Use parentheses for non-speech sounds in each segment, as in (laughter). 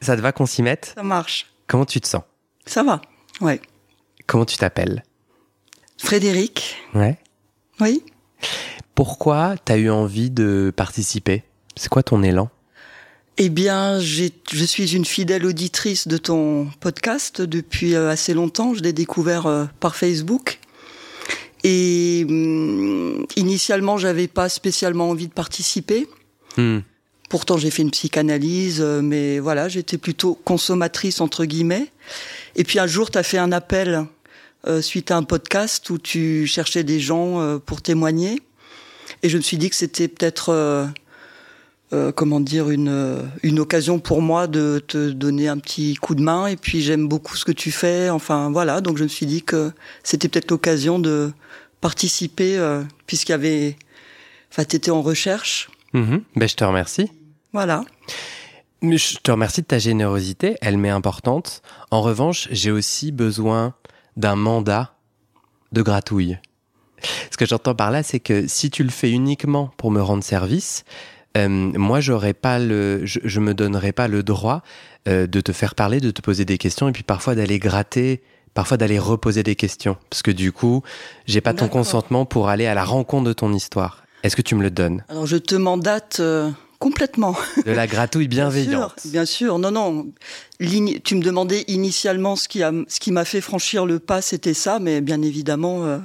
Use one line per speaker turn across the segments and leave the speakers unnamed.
Ça te va qu'on s'y mette?
Ça marche.
Comment tu te sens?
Ça va. Ouais.
Comment tu t'appelles?
Frédéric.
Ouais.
Oui.
Pourquoi t'as eu envie de participer? C'est quoi ton élan?
Eh bien, j'ai- je suis une fidèle auditrice de ton podcast depuis euh, assez longtemps. Je l'ai découvert euh, par Facebook. Et hum, initialement, j'avais pas spécialement envie de participer.
Hmm.
Pourtant, j'ai fait une psychanalyse, euh, mais voilà, j'étais plutôt consommatrice entre guillemets. Et puis un jour, tu as fait un appel euh, suite à un podcast où tu cherchais des gens euh, pour témoigner. Et je me suis dit que c'était peut-être, comment dire, une, une occasion pour moi de te donner un petit coup de main. Et puis j'aime beaucoup ce que tu fais. Enfin voilà, donc je me suis dit que c'était peut-être l'occasion de participer, puisqu'il y avait, enfin, t'étais en recherche.
Mhm. Ben, je te remercie.
Voilà.
Je te remercie de ta générosité, elle m'est importante. En revanche, j'ai aussi besoin d'un mandat de gratouille. Ce que j'entends par là, c'est que si tu le fais uniquement pour me rendre service, euh, moi, j'aurais pas le, je, je me donnerais pas le droit euh, de te faire parler, de te poser des questions, et puis parfois d'aller gratter, parfois d'aller reposer des questions, parce que du coup, j'ai pas ton consentement pour aller à la rencontre de ton histoire. Est-ce que tu me le donnes?
Alors je te mandate euh, complètement.
De la gratouille
Bien
bienveillante.
sûr, bien sûr. Non, non. Tu me demandais initialement ce qui a, ce qui m'a fait franchir le pas, c'était ça, mais bien évidemment, euh,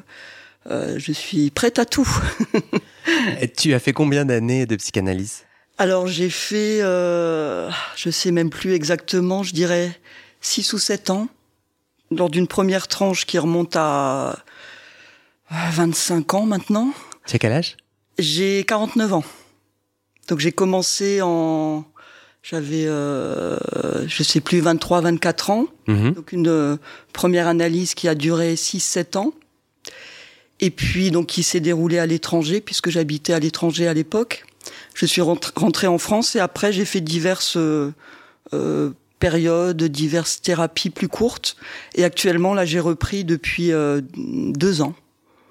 euh, je suis prête à tout. (laughs)
Et Tu as fait combien d'années de psychanalyse?
Alors j'ai fait, euh, je sais même plus exactement, je dirais 6 ou 7 ans, lors d'une première tranche qui remonte à à 25 ans maintenant.
Tu as quel âge?
J'ai 49 ans. Donc j'ai commencé en j'avais euh, je sais plus 23 24 ans.
Mhm.
Donc une euh, première analyse qui a duré 6 7 ans. Et puis donc qui s'est déroulée à l'étranger puisque j'habitais à l'étranger à l'époque. Je suis rentré rentré en France et après j'ai fait diverses euh, euh, périodes, diverses thérapies plus courtes. Et actuellement là j'ai repris depuis euh, deux ans.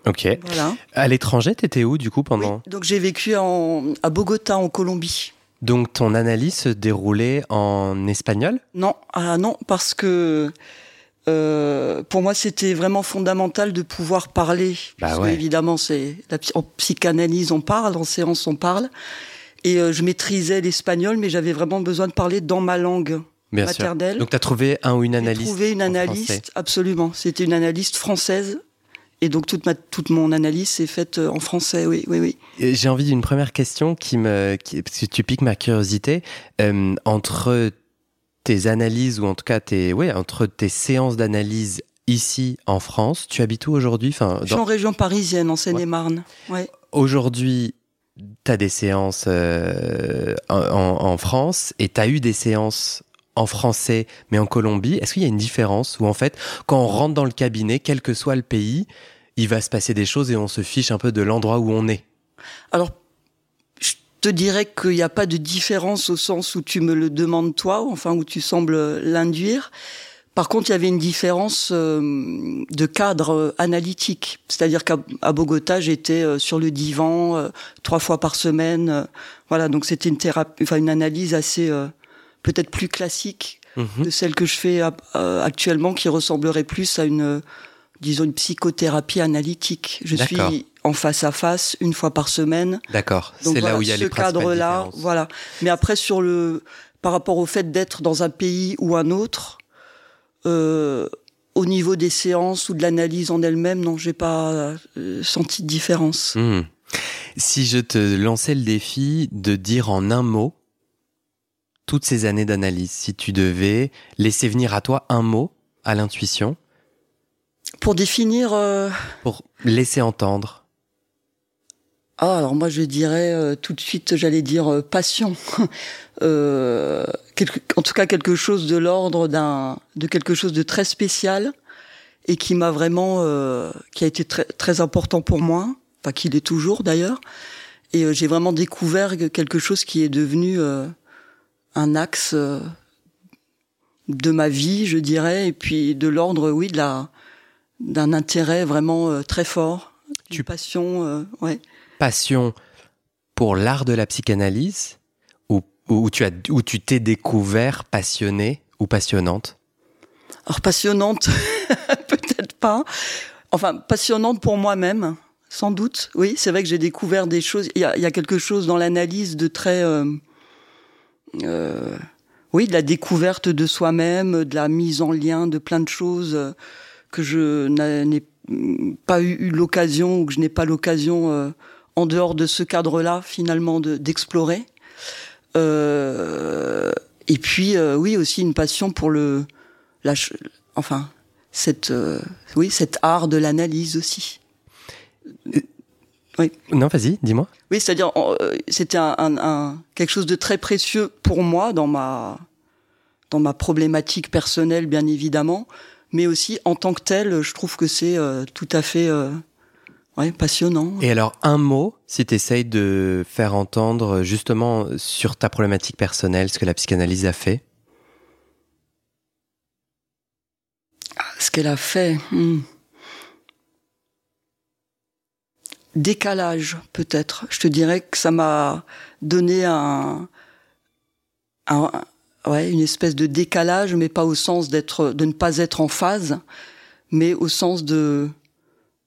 Ok.
Voilà.
À l'étranger, t'étais où du coup
Oui,
pendant
donc j'ai vécu en, à Bogota en Colombie.
Donc ton analyse se déroulait en espagnol?
Non, ah non, parce que euh, pour moi c'était vraiment fondamental de pouvoir parler.
Bah
parce
ouais.
que, évidemment, c'est en psychanalyse on parle, en séance on parle. Et euh, je maîtrisais l'espagnol, mais j'avais vraiment besoin de parler dans ma langue
Bien
maternelle.
sûr. Donc t'as trouvé un ou une
J'ai
analyste
trouvé une analyste, absolument. C'était une analyste française. Et donc toute, ma, toute mon analyse s'est faite euh, en français, oui, oui, oui.
J'ai envie d'une première question qui me, qui- parce que tu piques ma curiosité. Euh, entre tes analyses ou en tout cas tes, ouais, entre tes séances d'analyse ici en France, tu habites où aujourd'hui? Enfin,
Je suis en région parisienne, en Seine-et-Marne. Ouais.
aujourd'hui, tu as des séances euh, en- en France et tu as eu des séances en français mais en Colombie. Est-ce qu'il y a une différence où en fait, quand on rentre dans le cabinet, quel que soit le pays, il va se passer des choses et on se fiche un peu de l'endroit où on est?
Alors, je te dirais qu'il n'y a pas de différence au sens où tu me le demandes toi, enfin où tu sembles l'induire. Par contre, il y avait une différence euh, de cadre euh, analytique. C'est-à-dire qu'à Bogota, j'étais euh, sur le divan trois fois par semaine. voilà, donc c'était une enfin une analyse assez peut-être plus classique de celle que je fais actuellement, qui ressemblerait plus à une, disons, une psychothérapie analytique. Je suis en face à face une fois par semaine.
D'accord. C'est là où il y a les cadre-là,
voilà. Mais après, sur le, par rapport au fait d'être dans un pays ou un autre, euh, au niveau des séances ou de l'analyse en elle-même, non, j'ai pas euh, senti de différence.
Hmm. Si je te lançais le défi de dire en un mot toutes ces années d'analyse, si tu devais laisser venir à toi un mot à l'intuition.
Pour définir. Euh,
Pour laisser entendre.
Ah, alors moi je dirais euh, tout de suite, j'allais dire euh, passion. (laughs) euh, en tout cas quelque chose de l'ordre d'un, de quelque chose de très spécial et qui m'a vraiment, euh, qui a été très très important pour moi, enfin qu'il est toujours d'ailleurs. Et j'ai vraiment découvert quelque chose qui est devenu un axe de ma vie, je dirais, et puis de l'ordre, oui, de la d'un intérêt vraiment très fort, tu passion, ouais
passion pour l'art de la psychanalyse ou, ou tu as où tu t'es découvert passionnée ou passionnante?
Alors passionnante, (laughs) peut-être pas. Enfin, passionnante pour moi-même, sans doute. Oui, c'est vrai que j'ai découvert des choses. Il y a, quelque chose dans l'analyse de très, euh, euh, oui, de la découverte de soi-même, de la mise en lien de plein de choses euh, que je n'ai pas eu, l'occasion ou que je n'ai pas l'occasion en dehors de ce cadre-là, finalement, d'explorer. euh, et puis, euh, oui, aussi une passion pour le, la, enfin, cette, euh, oui, cet art de l'analyse aussi.
Euh, oui. Non, vas-y, dis-moi.
Oui, c'est-à-dire, c'était un, un, un, quelque chose de très précieux pour moi dans ma, dans ma problématique personnelle, bien évidemment, mais aussi en tant que tel, je trouve que c'est tout à fait Ouais, passionnant.
Et alors, un mot, si tu essayes de faire entendre justement sur ta problématique personnelle ce que la psychanalyse a fait?
Ah, Ce qu'elle a fait. Hmm. Décalage, peut-être. Je te dirais que ça m'a donné un, un, ouais, une espèce de décalage, mais pas au sens d'être, de ne pas être en phase, mais au sens de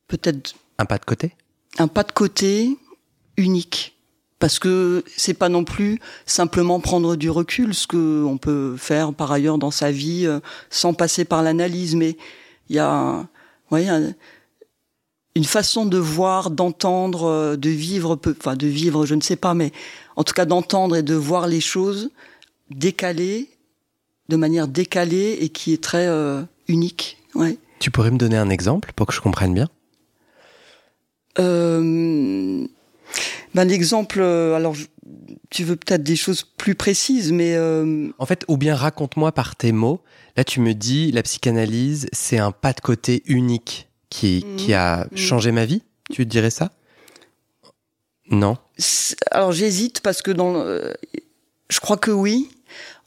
peut-être
un pas de côté?
Un pas de côté unique. Parce que c'est pas non plus simplement prendre du recul, ce que on peut faire par ailleurs dans sa vie euh, sans passer par l'analyse, mais il y a, ouais, une façon de voir, d'entendre, euh, de vivre, enfin de vivre, je ne sais pas, mais en tout cas d'entendre et de voir les choses décalées, de manière décalée et qui est très euh, unique. Ouais.
Tu pourrais me donner un exemple pour que je comprenne bien?
Euh, ben l'exemple, euh, alors tu veux peut-être des choses plus précises, mais euh...
en fait, ou bien raconte-moi par tes mots. Là, tu me dis la psychanalyse, c'est un pas de côté unique qui mmh. qui a changé ma vie. Tu dirais ça? Non.
Alors j'hésite parce que dans, euh, je crois que oui.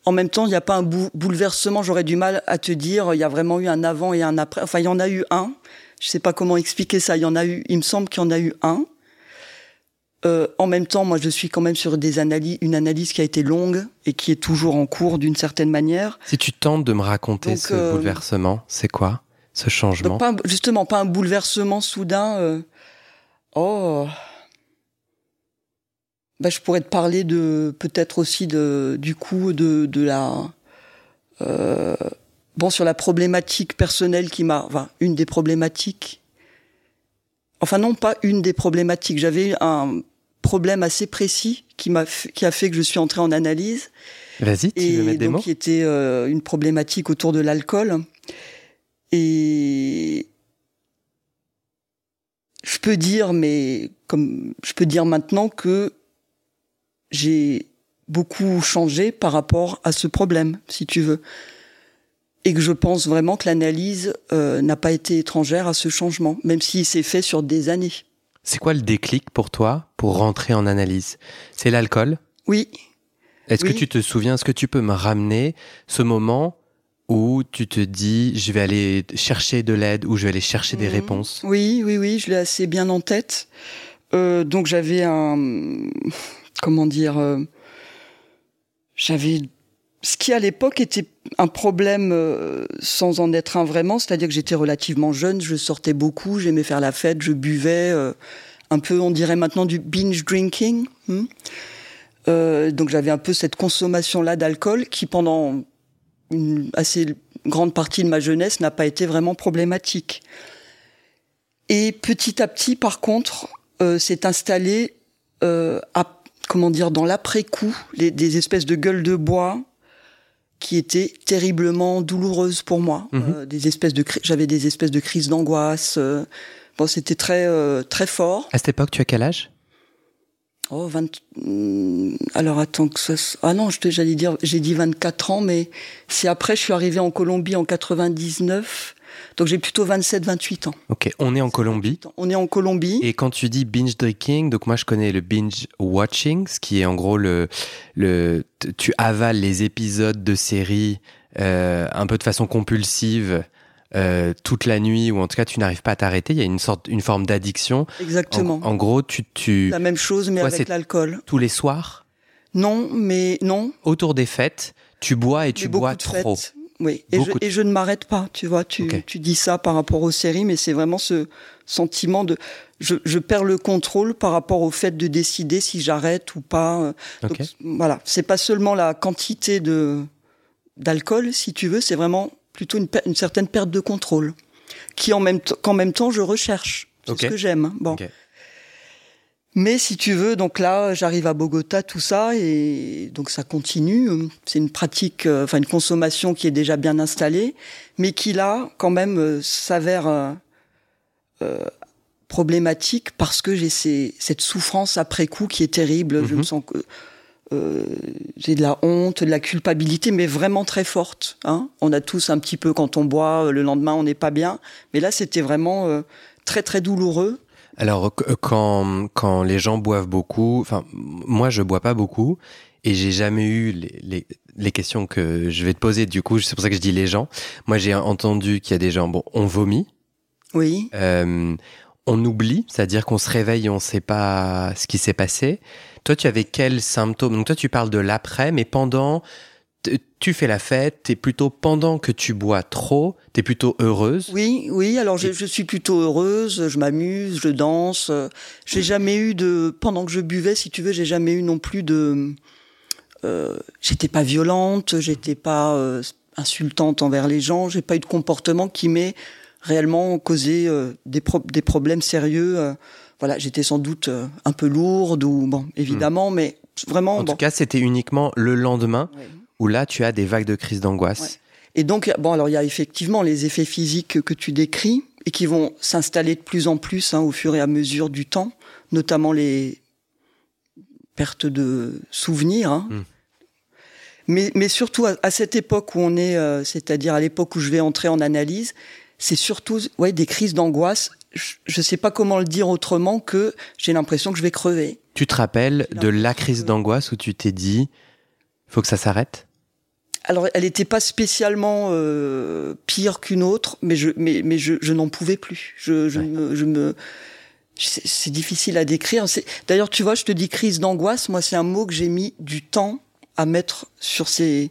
En même temps, il n'y a pas un bouleversement. J'aurais du mal à te dire. Il y a vraiment eu un avant et un après. Enfin, il y en a eu un. Je sais pas comment expliquer ça. Il y en a eu, il me semble qu'il y en a eu un. Euh, en même temps, moi, je suis quand même sur des analyses, une analyse qui a été longue et qui est toujours en cours d'une certaine manière.
Si tu tentes de me raconter ce euh, bouleversement, c'est quoi? Ce changement
pas, Justement, pas un bouleversement soudain. Euh, oh, bah, je pourrais te parler de peut-être aussi de du coup de de la euh, bon, sur la problématique personnelle qui m'a, enfin, une des problématiques. Enfin, non, pas une des problématiques. J'avais un problème assez précis qui m'a, qui a fait que je suis entrée en analyse.
Vas-y, tu veux mettre des mots?
Qui était euh, une problématique autour de l'alcool. Et je peux dire, mais comme je peux dire maintenant que j'ai beaucoup changé par rapport à ce problème, si tu veux et que je pense vraiment que l'analyse euh, n'a pas été étrangère à ce changement, même s'il s'est fait sur des années.
C'est quoi le déclic pour toi pour rentrer en analyse? C'est l'alcool?
Oui.
Est-ce que tu te souviens, est-ce que tu peux me ramener ce moment où tu te dis je vais aller chercher de l'aide ou je vais aller chercher des mhm. réponses?
Oui, oui, oui, je l'ai assez bien en tête. Euh, donc j'avais un... Comment dire euh, J'avais ce qui à l'époque était un problème euh, sans en être un vraiment, c'est-à-dire que j'étais relativement jeune, je sortais beaucoup, j'aimais faire la fête, je buvais un peu, on dirait maintenant du binge drinking. Hmm. Donc j'avais un peu cette consommation-là d'alcool qui pendant une assez grande partie de ma jeunesse n'a pas été vraiment problématique. Et petit à petit, par contre, s'est installé à comment dire dans l'après-coup des espèces de gueules de bois qui étaient terriblement douloureuses pour moi. Mhm. Euh, des espèces de, j'avais des espèces de crises d'angoisse. Euh, bon, c'était très euh, très fort.
À cette époque, tu as quel âge?
Oh, 20... Hmm, alors attends que ça... Ah non, j'allais dire, j'ai dit 24 ans, mais c'est après, je suis arrivé en Colombie en 99. Donc j'ai plutôt 27-28 ans.
Ok, on est en Colombie.
On est en Colombie.
Et quand tu dis binge drinking, donc moi je connais le binge watching, ce qui est en gros le, le tu avales les épisodes de séries euh, un peu de façon compulsive. Euh, toute la nuit ou en tout cas tu n'arrives pas à t'arrêter. Il y a une sorte une forme d'addiction.
Exactement.
En, gros tu tu
la même chose mais avec l'alcool.
tous les soirs?
Non mais non.
Autour des fêtes tu bois et tu bois trop.
oui, et je, et je, ne m'arrête pas, tu vois. Tu, tu, dis ça par rapport aux séries, mais c'est vraiment ce sentiment de je, je, perds le contrôle par rapport au fait de décider si j'arrête ou pas. Donc, voilà, c'est pas seulement la quantité de d'alcool, si tu veux, c'est vraiment plutôt une, une, certaine perte de contrôle, qui en même qu'en même temps je recherche. C'est ce que j'aime. Hein. Bon. Mais si tu veux, donc là, j'arrive à Bogota, tout ça, et donc ça continue. C'est une pratique, euh, enfin une consommation qui est déjà bien installée, mais qui là, quand même, euh, s'avère euh, problématique parce que j'ai cette souffrance après coup qui est terrible. Je me mhm. sens que j'ai de la honte, de la culpabilité, mais vraiment très forte. Hein on a tous un petit peu quand on boit, le lendemain on n'est pas bien, mais là c'était vraiment très très douloureux.
Alors euh, quand quand les gens boivent beaucoup, enfin moi je bois pas beaucoup et j'ai jamais eu les, les, les, questions que je vais te poser. Du coup, c'est pour ça que je dis les gens. Moi, j'ai entendu qu'il y a des gens, bon, on vomit.
Oui.
Euh, on oublie, c'est-à-dire qu'on se réveille et on sait pas ce qui s'est passé. Toi, tu avais quels symptômes Donc toi, tu parles de l'après, mais pendant, tu fais la fête, t'es plutôt pendant que tu bois trop, t'es plutôt heureuse?
Oui, oui. Alors je, je, suis plutôt heureuse, je m'amuse, je danse. J'ai jamais eu de pendant que je buvais, si tu veux, j'ai jamais eu non plus de. Euh, j'étais pas violente, j'étais pas euh, insultante envers les gens, j'ai pas eu de comportement qui m'ait réellement causé euh, des, des problèmes sérieux. Euh. voilà, j'étais sans doute un peu lourde ou bon, évidemment, hmm. mais vraiment.
En tout cas, c'était uniquement le lendemain où là, tu as des vagues de crise d'angoisse.
Et donc, bon, alors il y a effectivement les effets physiques que, tu décris et qui vont s'installer de plus en plus hein, au fur et à mesure du temps, notamment les pertes de souvenirs. Hein. Hmm. Mais, mais, surtout à, cette époque où on est, euh, c'est-à-dire à, l'époque où je vais entrer en analyse, c'est surtout ouais, des crises d'angoisse. Je ne sais pas comment le dire autrement que j'ai l'impression que je vais crever.
Tu te rappelles de la crise d'angoisse où tu t'es dit, faut que ça s'arrête?
Alors, elle n'était pas spécialement euh, pire qu'une autre, mais je, mais, mais je, je n'en pouvais plus. Je, je me, je me c'est difficile à décrire. D'ailleurs, tu vois, je te dis crise d'angoisse. Moi, c'est un mot que j'ai mis du temps à mettre sur ces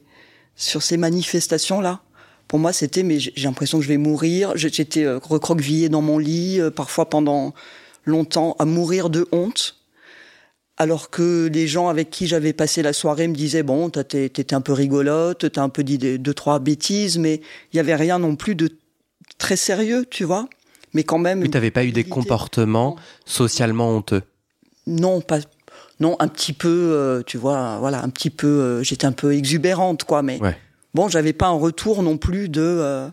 sur ces manifestations là. Pour moi, c'était mais j'ai l'impression que je vais mourir. J'étais euh, recroquevillée dans mon lit, euh, parfois pendant longtemps, à mourir de honte alors que les gens avec qui j'avais passé la soirée me disaient bon, t'étais un peu rigolote, t'as un peu dit deux trois bêtises, mais il y avait rien non plus de très sérieux, tu vois. Mais quand même.
Tu t'avais pas eu des comportements socialement honteux?
Non, pas. Non, un petit peu, euh, tu vois, voilà, un petit peu. Euh, j'étais un peu exubérante, quoi, mais bon, j'avais pas un retour non plus de euh,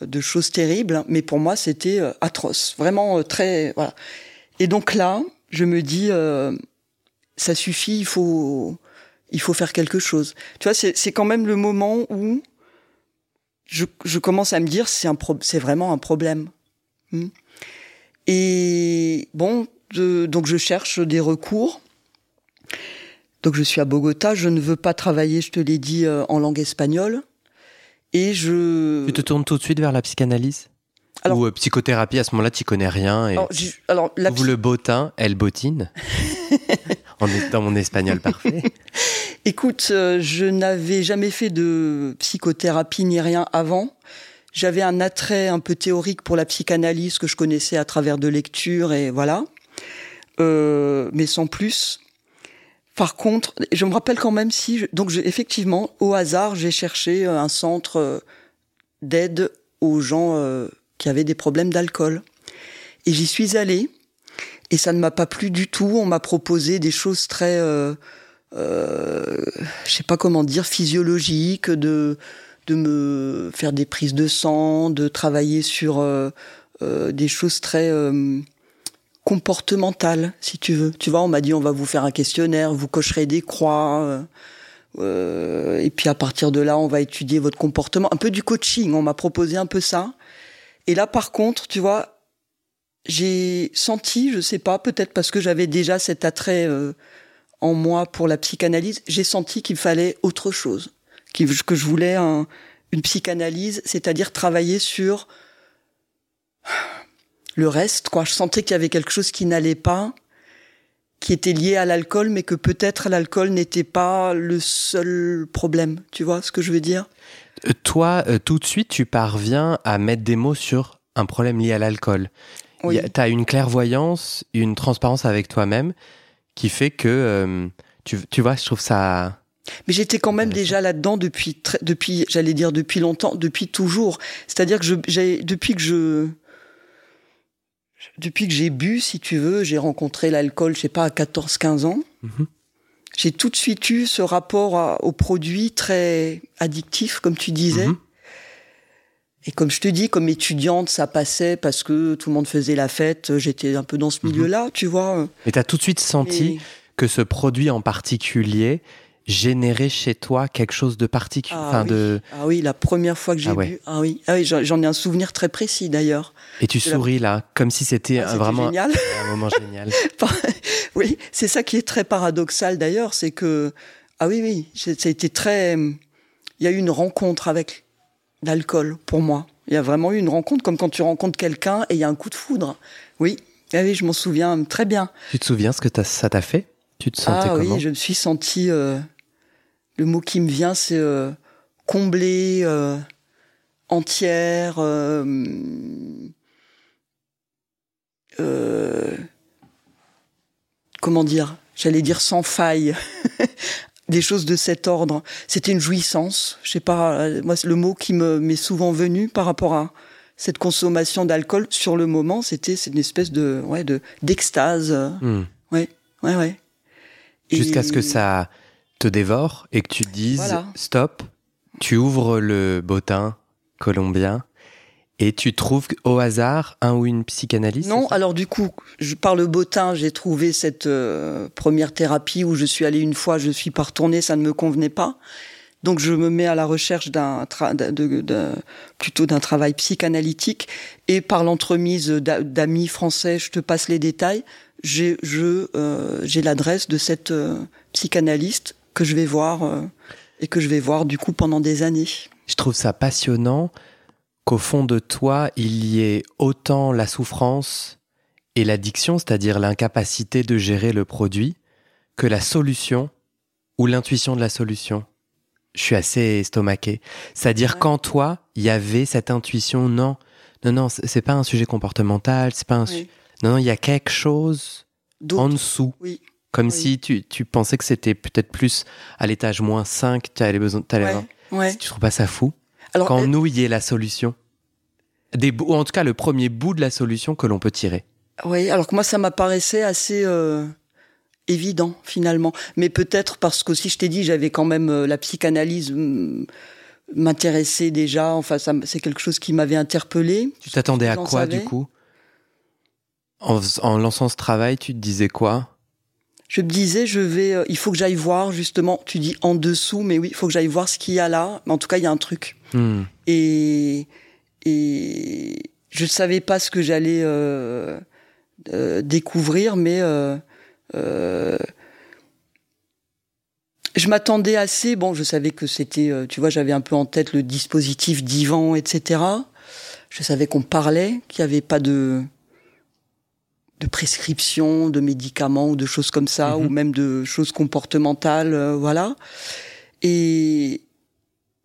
de choses terribles, mais pour moi, c'était atroce, vraiment très, voilà. Et donc là, je me dis ça suffit, il faut, il faut faire quelque chose. Tu vois, c'est quand même le moment où je, je commence à me dire c'est un c'est vraiment un problème. Hmm. Et bon, donc je cherche des recours. Donc je suis à Bogota, je ne veux pas travailler, je te l'ai dit, euh, en langue espagnole. Et je...
Tu te tournes tout de suite vers la psychanalyse Ou euh, psychothérapie, à ce moment-là, tu connais rien. Et... Alors, alors le botin, elle bottine (laughs) dans mon espagnol parfait. (laughs)
Écoute, euh, je n'avais jamais fait de psychothérapie ni rien avant. J'avais un attrait un peu théorique pour la psychanalyse que je connaissais à travers de lectures et voilà, euh, mais sans plus. Par contre, je me rappelle quand même si, donc effectivement, au hasard, j'ai cherché euh, un centre euh, d'aide aux gens qui avaient des problèmes d'alcool. Et j'y suis allée, et ça ne m'a pas plu du tout. On m'a proposé des choses très, euh, euh, je sais pas comment dire, physiologiques, de de me faire des prises de sang, de travailler sur euh, euh des choses très euh, comportementales, si tu veux. Tu vois, on m'a dit on va vous faire un questionnaire, vous cocherez des croix. Euh, et puis à partir de là, on va étudier votre comportement. Un peu du coaching, on m'a proposé un peu ça. Et là, par contre, tu vois, j'ai senti, je sais pas, peut-être parce que j'avais déjà cet attrait euh, en moi pour la psychanalyse, j'ai senti qu'il fallait autre chose, que je voulais une psychanalyse, c'est-à-dire travailler sur le reste. Quoi, je sentais qu'il y avait quelque chose qui n'allait pas, qui était lié à l'alcool, mais que peut-être l'alcool n'était pas le seul problème. Tu vois ce que je veux dire?
Euh, Toi, euh, tout de suite, tu parviens à mettre des mots sur un problème lié à l'alcool. Tu as une clairvoyance, une transparence avec toi-même qui fait que, euh, tu, tu, vois, je trouve ça...
Mais j'étais quand même déjà là-dedans depuis, depuis j'allais dire depuis longtemps, depuis toujours. C'est-à-dire que j'ai, depuis que je... Depuis que j'ai bu, si tu veux, j'ai rencontré l'alcool, je sais pas, à 14-15 ans. Mhm. J'ai tout de suite eu ce rapport au produit très addictif, comme tu disais. Mhm. Et comme je te dis, comme étudiante, ça passait parce que tout le monde faisait la fête. J'étais un peu dans ce mhm. milieu-là, tu vois.
Et tu as tout de suite senti que ce produit en particulier générait chez toi quelque chose de particulier.
Ah, oui. de... ah oui, la première fois que j'ai vu. Ah oui, ah oui j'en ai un souvenir très précis d'ailleurs.
Et tu souris là, comme si c'était ah, vraiment génial. un moment génial. (laughs)
oui, c'est ça qui est très paradoxal d'ailleurs, c'est que ah oui oui, ça a été très. Il y a eu une rencontre avec d'alcool pour moi. Il y a vraiment eu une rencontre, comme quand tu rencontres quelqu'un et il y a un coup de foudre. Oui, ah oui, je m'en souviens très bien.
Tu te souviens ce que ça t'a fait? Tu te sentais ah,
oui, je me suis sentie. Euh, le mot qui me vient, c'est euh, comblée, euh, entière. comment dire J'allais dire sans faille. (laughs) des choses de cet ordre. C'était une jouissance. Je sais pas, euh, moi, le mot qui me m'est souvent venu par rapport à cette consommation d'alcool sur le moment, c'était une espèce de ouais de d'extase. Hmm. Ouais, ouais, ouais.
Jusqu'à ce que ça te dévore et que tu te dises stop. Tu ouvres le bottin colombien et tu trouves au hasard un ou une psychanalyste
Non, alors du coup, je, par le bottin, j'ai trouvé cette euh, première thérapie où je suis allée une fois, je suis pas retournée, ça ne me convenait pas. Donc je me mets à la recherche d'un plutôt d'un travail psychanalytique et par l'entremise d'amis français, je te passe les détails, j'ai je euh, j'ai l'adresse de cette euh, psychanalyste que je vais voir et que je vais voir du coup pendant des années.
Je trouve ça passionnant qu'au fond de toi, il y ait autant la souffrance et l'addiction, c'est-à-dire l'incapacité de gérer le produit, que la solution ou l'intuition de la solution. Je suis assez estomaqué. C'est-à-dire qu'en toi, il y avait cette intuition, non, non, non, c'est pas un sujet comportemental, c'est pas un Non, non, il y a quelque chose en dessous.
Oui.
Comme si tu, tu pensais que c'était peut-être plus à l'étage moins 5, tu avais besoin, tu ouais. Tu trouves pas ça fou alors, Quand nous, il y la solution. Des, ou en tout cas, le premier bout de la solution que l'on peut tirer.
Oui, alors que moi, ça m'apparaissait assez euh, évident, finalement. Mais peut-être parce qu'aussi, je t'ai dit, j'avais quand même euh, la psychanalyse m'intéressait déjà. Enfin, c'est quelque chose qui m'avait interpellé.
Tu t'attendais à quoi, du coup? En, en lançant ce travail, tu te disais quoi?
Je me disais, je vais, euh, il faut que j'aille voir justement. Tu dis en dessous, mais oui, il faut que j'aille voir ce qu'il y a là. Mais en tout cas, il y a un truc. Hmm. Et et je ne savais pas ce que j'allais euh, euh, découvrir, mais euh, je m'attendais assez. Bon, je savais que c'était, tu vois, j'avais un peu en tête le dispositif divan, etc. Je savais qu'on parlait, qu'il n'y avait pas de de prescriptions, de médicaments ou de choses comme ça, ou
Mhm.
même de choses comportementales, euh, voilà. Et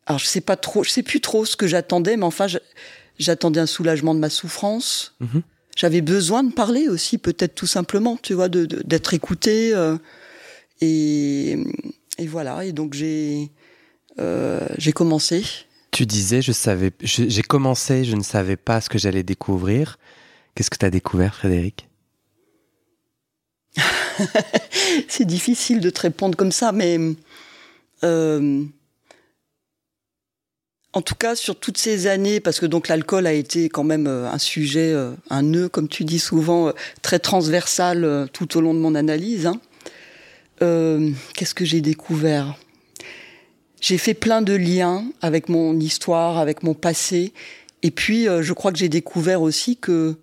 alors je sais pas trop, je sais plus trop ce que j'attendais, mais enfin j'attendais un soulagement de ma souffrance.
Mhm.
J'avais besoin de parler aussi, peut-être tout simplement, tu vois, de- de- d'être écouté. euh, et, et voilà. Et donc j'ai euh, j'ai commencé.
Tu disais, je savais, j'ai commencé, je ne savais pas ce que j'allais découvrir. Qu'est-ce que tu as découvert, Frédéric? (laughs)
C'est difficile de te répondre comme ça, mais euh, en tout cas sur toutes ces années, parce que donc l'alcool a été quand même euh, un sujet, euh, un nœud, comme tu dis souvent, euh, très transversal tout au long de mon analyse. hein. Qu'est-ce que j'ai découvert? J'ai fait plein de liens avec mon histoire, avec mon passé, et puis je crois que j'ai découvert aussi que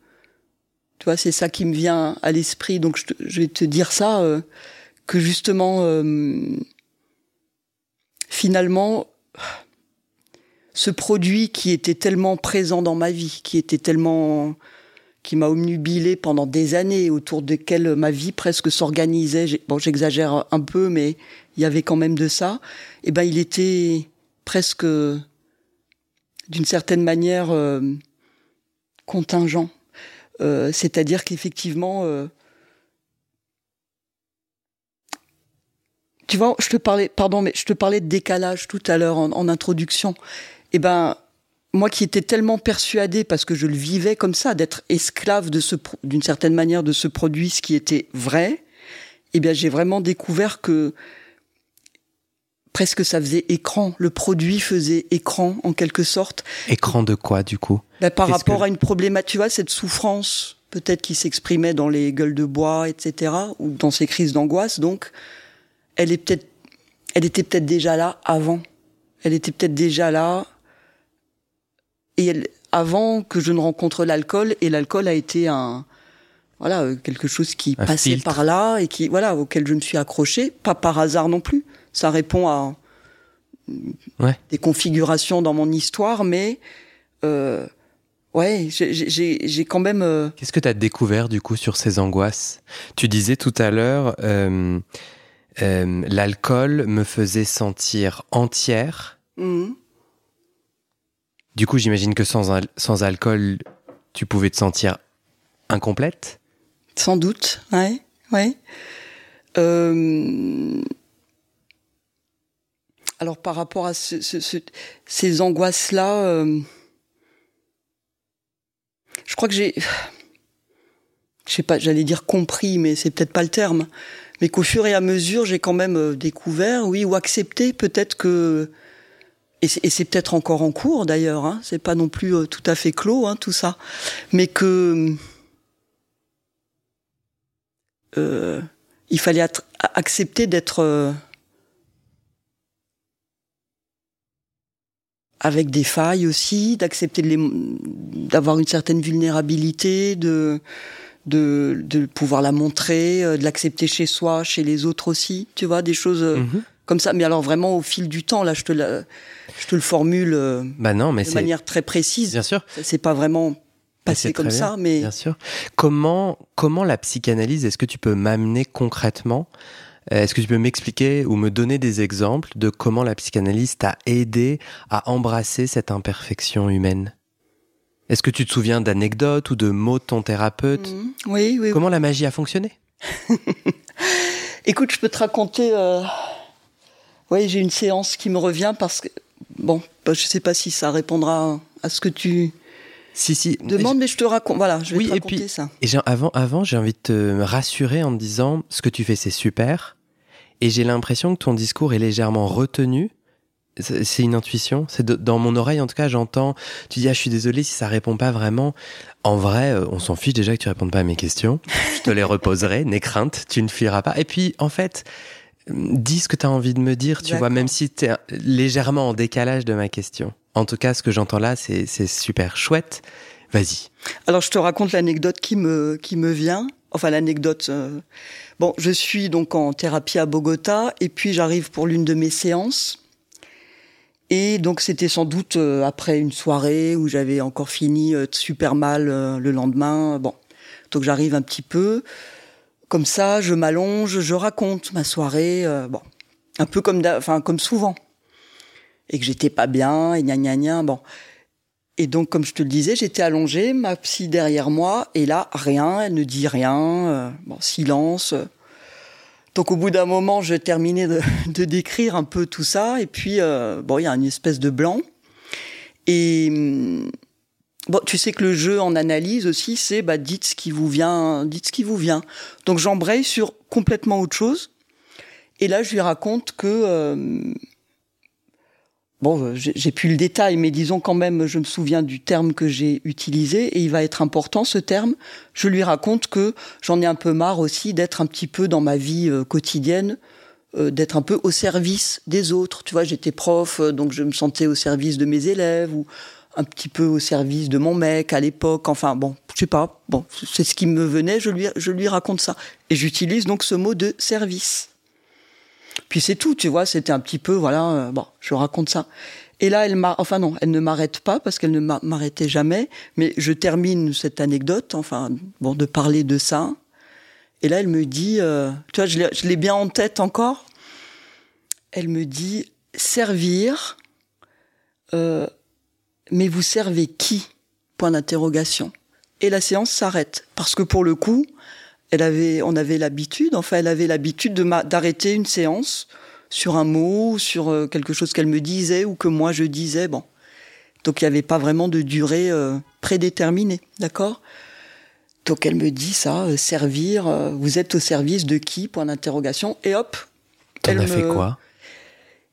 tu vois, c'est ça qui me vient à l'esprit. Donc, je, vais te dire ça, euh, que justement, euh, finalement, ce produit qui était tellement présent dans ma vie, qui était tellement, qui m'a omnubilé pendant des années, autour desquels ma vie presque s'organisait. Bon, j'exagère un peu, mais il y avait quand même de ça. Et ben, il était presque, d'une certaine manière, euh, contingent. Euh, C'est-à-dire qu'effectivement, euh, tu vois, je te parlais, pardon, mais je te parlais de décalage tout à l'heure en, introduction. Eh ben, moi qui étais tellement persuadée, parce que je le vivais comme ça, d'être esclave de ce, d'une certaine manière, de ce produit, ce qui était vrai, eh bien, j'ai vraiment découvert que presque ça faisait écran. Le produit faisait écran, en quelque sorte.
Écran de quoi, du coup?
Bah, par rapport
que-
à une problématique, tu vois, cette souffrance, peut-être qui s'exprimait dans les gueules de bois, etc., ou dans ces crises d'angoisse, donc, elle est peut-être, elle était peut-être déjà là avant. Elle était peut-être déjà là, et elle, avant que je ne rencontre l'alcool, et l'alcool a été un, voilà, quelque chose qui
Un
passait
filtre.
par là, et qui, voilà, auquel je me suis accrochée, pas par hasard non plus. Ça répond à
Ouais.
des configurations dans mon histoire, mais, euh, Ouais, j'ai- quand même. euh,
Qu'est-ce que tu as découvert du coup sur ces angoisses? Tu disais tout à l'heure, euh, l'alcool me faisait sentir entière.
mhm.
Du coup, j'imagine que sans, al- sans alcool, tu pouvais te sentir incomplète?
Sans doute, ouais, ouais. Euh, Alors par rapport à ce- ce- ce- ces angoisses-là, euh, je crois que j'ai, je sais pas, j'allais dire compris, mais c'est peut-être pas le terme, mais qu'au fur et à mesure, j'ai quand même euh, découvert, oui, ou accepté peut-être que, et c'est peut-être encore en cours d'ailleurs, hein, c'est pas non plus euh, tout à fait clos, hein, tout ça, mais que il fallait accepter d'être avec des failles aussi, d'accepter d'avoir une certaine vulnérabilité, de, de, de pouvoir la montrer, euh, de l'accepter chez soi, chez les autres aussi, tu vois, des choses euh,
Mhm.
comme ça. Mais alors vraiment au fil du temps, là, je te, la- je te le formule euh,
Bah non, mais
de manière très précise.
bien sûr.
C'est pas vraiment passé comme ça, mais
Bien sûr. Comment, comment la psychanalyse, est-ce que tu peux m'amener concrètement Est-ce que tu peux m'expliquer ou me donner des exemples de comment la psychanalyse t'a aidé à embrasser cette imperfection humaine? Est-ce que tu te souviens d'anecdotes ou de mots de ton thérapeute?
Mhm. oui, oui.
Comment la magie a fonctionné? (laughs)
Écoute, je peux te raconter. Euh... Oui, j'ai une séance qui me revient parce que bon, bah, je sais pas si ça répondra à ce que tu
Si, si.
demandes, mais je te raconte. Voilà, je vais
Oui,
te
et
raconter
puis-
ça.
Et avant, avant j'ai envie de te rassurer en te disant ce que tu fais, c'est super. Et j'ai l'impression que ton discours est légèrement retenu. C'est une intuition. C'est dans mon oreille, en tout cas, j'entends. Tu dis, ah, je suis désolé si ça répond pas vraiment. En vrai, euh, on s'en fiche déjà que tu répondes pas à mes questions. Je te les (laughs) reposerai, n'aie crainte, tu ne fuiras pas. Et puis, en fait, dis ce que tu as envie de me dire, tu vois, même si tu es légèrement en décalage de ma question. En tout cas, ce que j'entends là, c'est c'est super chouette. Vas-y.
Alors, je te raconte l'anecdote qui me qui me vient. Enfin, l'anecdote. euh, Bon, je suis donc en thérapie à Bogota et puis j'arrive pour l'une de mes séances. Et donc c'était sans doute euh, après une soirée où j'avais encore fini euh, super mal euh, le lendemain. Bon, Donc j'arrive un petit peu comme ça, je m'allonge, je raconte ma soirée, bon, un peu comme, enfin comme souvent, et que j'étais pas bien et gna gna gna, bon. Et donc, comme je te le disais, j'étais allongée, ma psy derrière moi, et là, rien, elle ne dit rien, euh, bon, silence. Donc, au bout d'un moment, je terminais de, (laughs) de, décrire un peu tout ça, et puis, euh, bon, il y a une espèce de blanc. Et hum, bon, tu sais que le jeu en analyse aussi, c'est bah, dites ce qui vous vient, dites ce qui vous vient. Donc, j'embraye sur complètement autre chose. Et là, je lui raconte que euh, Bon, euh, j'ai plus le détail, mais disons quand même, je me souviens du terme que j'ai utilisé et il va être important ce terme. Je lui raconte que j'en ai un peu marre aussi d'être un petit peu dans ma vie euh, quotidienne, euh, d'être un peu au service des autres. Tu vois, j'étais prof, donc je me sentais au service de mes élèves ou un petit peu au service de mon mec à l'époque. Enfin bon, je sais pas. Bon, c'est ce qui me venait. Je lui, je lui raconte ça et j'utilise donc ce mot de service. Puis c'est tout, tu vois, c'était un petit peu, voilà, euh, bon, je raconte ça. Et là, elle m'a, enfin non, elle ne m'arrête pas parce qu'elle ne m'arrêtait jamais. Mais je termine cette anecdote, enfin, bon, de parler de ça. Et là, elle me dit, euh, tu vois, je l'ai bien en tête encore. Elle me dit, servir, euh, mais vous servez qui? Point d'interrogation. Et la séance s'arrête parce que pour le coup, elle avait, on avait l'habitude, enfin, elle avait l'habitude d'arrêter une séance sur un mot, sur euh, quelque chose qu'elle me disait ou que moi je disais. Bon, donc il n'y avait pas vraiment de durée euh, prédéterminée, d'accord? Donc elle me dit ça, euh, servir. vous êtes au service de qui? Point d'interrogation. Et hop.
elle a fait quoi?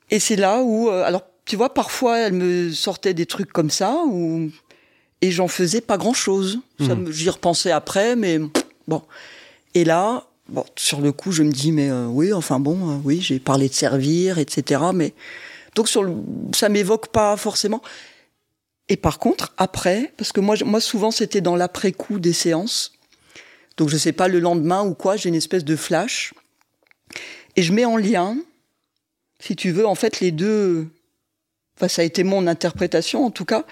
Et c'est là où, alors tu vois, parfois elle me sortait des trucs comme ça ou et j'en faisais pas grand chose. Hmm. J'y repensais après, mais bon. Et là, bon, sur le coup, je me dis, mais euh, oui, enfin bon, euh, oui, j'ai parlé de servir, etc. Mais donc sur le, ça m'évoque pas forcément. Et par contre, après, parce que moi, moi souvent c'était dans l'après-coup des séances, donc je sais pas le lendemain ou quoi, j'ai une espèce de flash, et je mets en lien, si tu veux, en fait les deux. Enfin, ça a été mon interprétation en tout cas.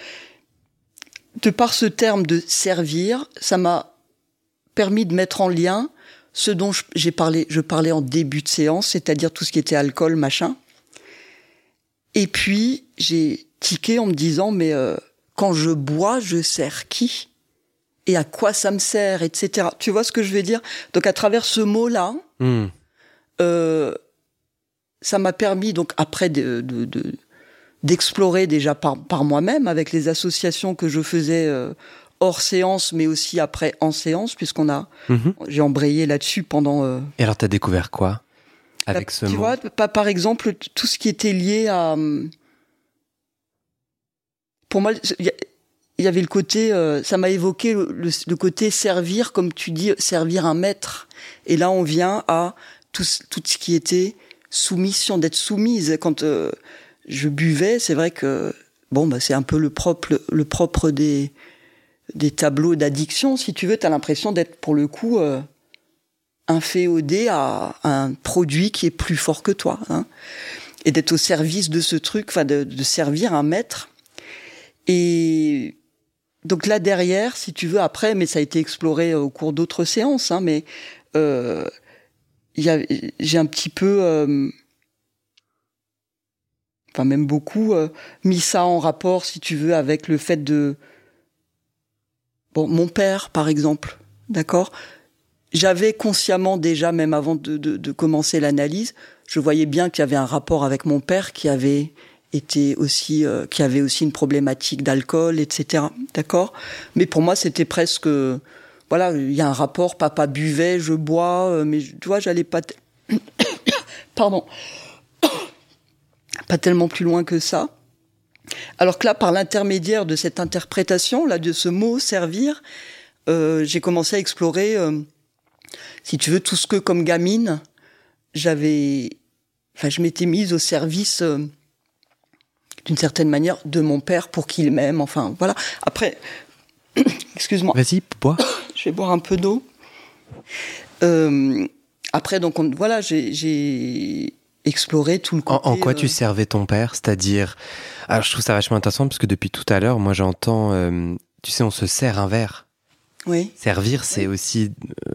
De par ce terme de servir, ça m'a permis de mettre en lien ce dont j'ai parlé, je parlais en début de séance, c'est-à-dire tout ce qui était alcool, machin. Et puis j'ai tiqué en me disant mais euh, quand je bois, je sers qui? Et à quoi ça me sert, etc. Tu vois ce que je veux dire? Donc à travers ce mot-là, hmm. euh, ça m'a permis donc après de, d'explorer déjà par, par moi-même avec les associations que je faisais euh, hors séance, mais aussi après en séance, puisqu'on a, mhm. j'ai embrayé là-dessus pendant. Euh,
Et alors, t'as découvert quoi avec ce
tu vois, pas, par exemple, tout ce qui était lié à. Hum, pour moi, il y, avait le côté, euh, ça m'a évoqué le, côté servir, comme tu dis, servir un maître. Et là, on vient à tout, tout ce qui était soumission, d'être soumise. Quand euh, je buvais, c'est vrai que bon, bah, c'est un peu le propre, le propre des des tableaux d'addiction, si tu veux, tu as l'impression d'être pour le coup euh, inféodé à, un produit qui est plus fort que toi. Hein, et d'être au service de ce truc, enfin de, servir un maître. Et donc là derrière, si tu veux, après, mais ça a été exploré au cours d'autres séances, hein, mais euh, j'ai un petit peu, euh, enfin même beaucoup, euh, mis ça en rapport, si tu veux, avec le fait de Bon, mon père, par exemple, d'accord J'avais consciemment déjà, même avant de, de, commencer l'analyse, je voyais bien qu'il y avait un rapport avec mon père qui avait été aussi, euh, qui avait aussi une problématique d'alcool, etc. D'accord Mais pour moi, c'était presque, voilà, il y a un rapport. Papa buvait, je bois, euh, mais tu vois, j'allais pas, (coughs) pardon, (coughs) pas tellement plus loin que ça. Alors que là, par l'intermédiaire de cette interprétation, là, de ce mot servir, euh, j'ai commencé à explorer, euh, si tu veux, tout ce que, comme gamine, j'avais, enfin, je m'étais mise au service, euh, d'une certaine manière, de mon père pour qu'il m'aime. Enfin, voilà. Après, (coughs) excuse-moi.
Vas-y, bois. (coughs)
je vais boire un peu d'eau. après, donc, voilà, j'ai exploré tout le côté.
En, quoi tu servais ton père C'est-à-dire, alors je trouve ça vachement intéressant parce que depuis tout à l'heure, moi j'entends, euh, tu sais, on se sert un verre.
Oui.
Servir, c'est aussi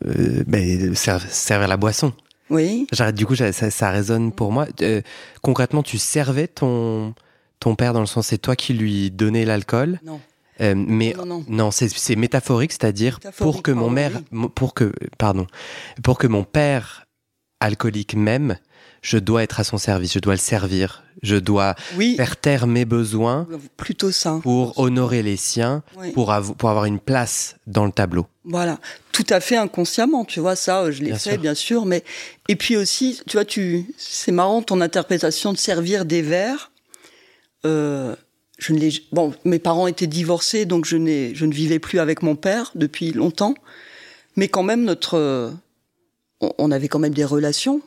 euh, ben, ser- servir la boisson.
Oui.
J'arrête, du coup, ça, ça, résonne pour moi. Euh, concrètement, tu servais ton, ton père dans le sens, c'est toi qui lui donnais l'alcool.
Non.
Euh, mais
Non, non, non.
c'est, métaphorique, c'est-à-dire pour que mon mère, pour que, pardon, pour que mon père alcoolique m'aime, je dois être à son service, je dois le servir, je dois
Oui.
faire taire mes besoins
Plutôt ça.
pour honorer les siens,
Oui.
pour, avo- pour avoir une place dans le tableau.
Voilà, tout à fait inconsciemment, tu vois ça, euh, je l'ai fait
sûr.
bien sûr, mais et puis aussi, tu vois, tu, c'est marrant ton interprétation de servir des verres. Euh, je ne bon, mes parents étaient divorcés, donc je n'ai, je ne vivais plus avec mon père depuis longtemps, mais quand même notre, euh, on avait quand même des relations,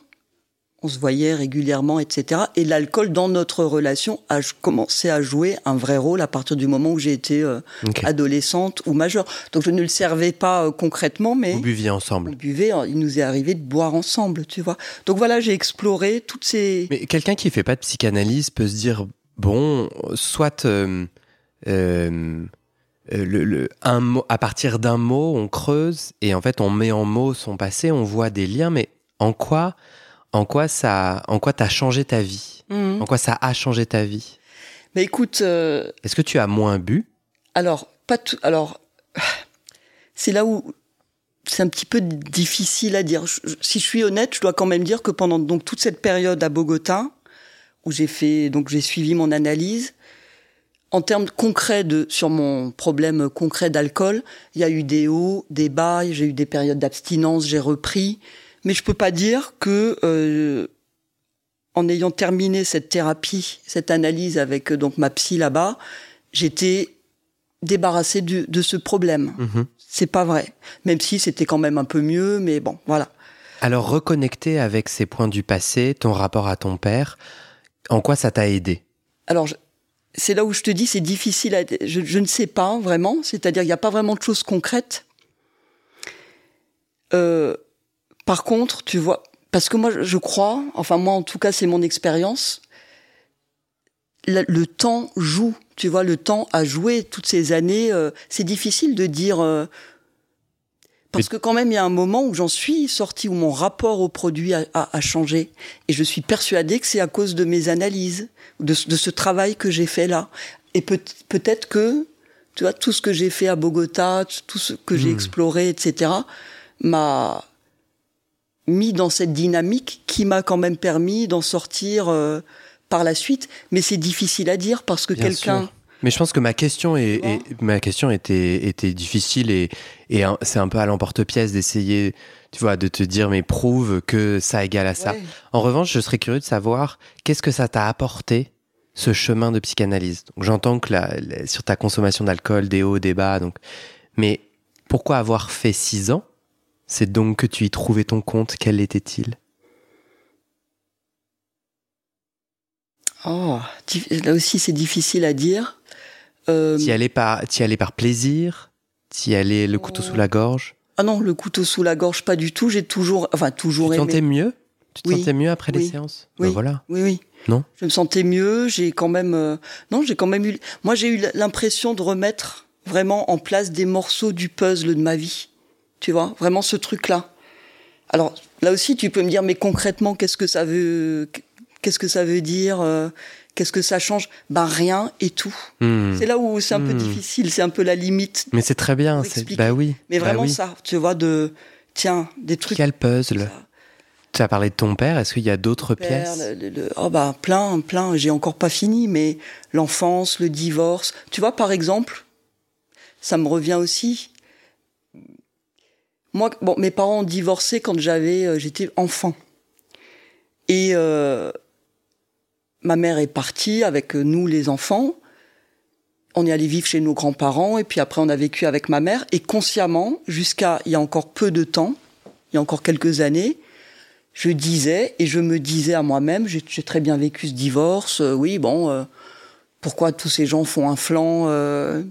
on se voyait régulièrement, etc. Et l'alcool dans notre relation a commencé à jouer un vrai rôle à partir du moment où j'ai été euh, adolescente ou majeure. Donc je ne le servais pas euh, concrètement, mais
Vous buviez
on
ensemble.
buvait, euh, il nous est arrivé de boire ensemble, tu vois. Donc voilà, j'ai exploré toutes ces...
Mais quelqu'un qui fait pas de psychanalyse peut se dire bon, soit euh, le, le- un mot, à partir d'un mot, on creuse et en fait on met en mots son passé, on voit des liens. Mais en quoi, en quoi ça, en quoi t'as changé ta vie
Mhm.
En quoi ça a changé ta vie
Mais écoute, euh,
Est-ce que tu as moins bu
alors, pas tout... Alors, c'est là où c'est un petit peu difficile à dire. Je- si je suis honnête, je dois quand même dire que pendant donc toute cette période à Bogota, où j'ai fait, donc j'ai suivi mon analyse, en termes concrets de sur mon problème concret d'alcool, il y a eu des hauts, des bas, j'ai eu des périodes d'abstinence, j'ai repris, mais je peux pas dire que euh, en ayant terminé cette thérapie, cette analyse avec euh, donc ma psy là-bas, j'étais débarrassée du- de ce problème.
Mhm.
C'est pas vrai, même si c'était quand même un peu mieux, mais bon, voilà.
Alors reconnecter avec ces points du passé, ton rapport à ton père, en quoi ça t'a aidé?
Alors, je- c'est là où je te dis, c'est difficile à. Je, je ne sais pas vraiment, c'est-à-dire, il n'y a pas vraiment de choses concrètes. Euh, par contre, tu vois, parce que moi, je- crois, enfin, moi, en tout cas, c'est mon expérience, le temps joue, tu vois, le temps a joué toutes ces années. euh, c'est difficile de dire. euh, parce que quand même, il y a un moment où j'en suis sortie, où mon rapport au produit a, a- a changé. Et je suis persuadée que c'est à cause de mes analyses, de, ce- de ce travail que j'ai fait là. Et peut- peut-être que, tu vois, tout ce que j'ai fait à Bogota, tout ce que j'ai
Hmm.
exploré, etc., m'a mis dans cette dynamique qui m'a quand même permis d'en sortir euh, par la suite. Mais c'est difficile à dire parce que quelqu'un...
Mais je pense que ma question est, ma question était était difficile et c'est un peu à l'emporte-pièce d'essayer tu vois de te dire mais prouve que ça égale à ça.
Ouais.
En revanche, je serais curieux de savoir qu'est-ce que ça t'a apporté ce chemin de psychanalyse? Donc j'entends que la, la- sur ta consommation d'alcool des hauts des bas donc mais pourquoi avoir fait six ans C'est donc que tu y trouvais ton compte. Quel était-il?
Oh, là aussi c'est difficile à dire. Euh,
T'y allais par t'y allais par plaisir? T'y allais le couteau sous la gorge?
ah non, le couteau sous la gorge, pas du tout. J'ai toujours, enfin toujours
Tu te sentais mieux? Tu te
Oui.
sentais mieux après les séances?
Oui.
Ben voilà.
Oui, oui.
Non?
Je me sentais mieux. J'ai quand même, euh, non, j'ai quand même eu. Moi, j'ai eu l'impression de remettre vraiment en place des morceaux du puzzle de ma vie. Tu vois, vraiment ce truc-là. Alors là aussi, tu peux me dire, mais concrètement, qu'est-ce que ça veut, qu'est-ce que ça veut dire, euh, qu'est-ce que ça change? Ben rien et tout.
Hmm.
C'est là où c'est un peu
Hmm.
difficile. C'est un peu la limite.
Mais c'est très bien. C'est-. Bah oui.
Mais
bah
vraiment
oui.
ça, tu vois, de tiens, des trucs.
Quel puzzle
ça.
Tu as parlé de ton père. Est-ce qu'il y a d'autres pièces?
le- le- le- oh bah plein, plein. J'ai encore pas fini, mais l'enfance, le divorce. Tu vois, par exemple, ça me revient aussi. Moi, bon, mes parents ont divorcé quand j'avais, euh, j'étais enfant, et euh, ma mère est partie avec euh, nous les enfants. On est allé vivre chez nos grands-parents, et puis après on a vécu avec ma mère. Et consciemment, jusqu'à il y a encore peu de temps, il y a encore quelques années, je disais et je me disais à moi-même, j'ai très bien vécu ce divorce, euh, oui, bon, euh, pourquoi tous ces gens font un flanc euh,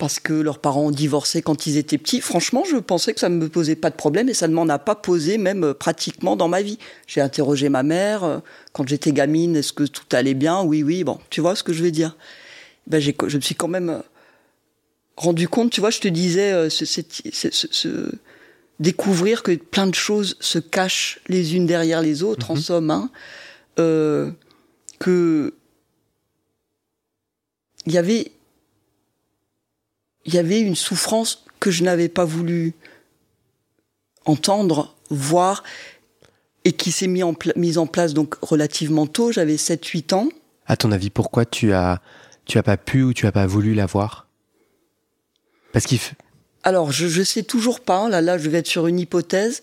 parce que leurs parents ont divorcé quand ils étaient petits Franchement, je pensais que ça ne me posait pas de problème et ça ne m'en a pas posé même euh, pratiquement dans ma vie. J'ai interrogé ma mère euh, quand j'étais gamine, est-ce que tout allait bien? Oui, oui, bon, tu vois ce que je veux dire ben, j'ai- Je me suis quand même... euh, rendu compte, tu vois, je te disais, euh, ce, ce, découvrir que plein de choses se cachent les unes derrière les autres, en mhm. somme, hein, euh, que il y avait il y avait une souffrance que je n'avais pas voulu entendre, voir, et qui s'est en mise en place donc relativement tôt, j'avais 7-8 ans.
À ton avis, pourquoi tu as, tu as pas pu ou tu as pas voulu la voir? Parce qu'il...
Alors, je, je sais toujours pas, là, là, je vais être sur une hypothèse.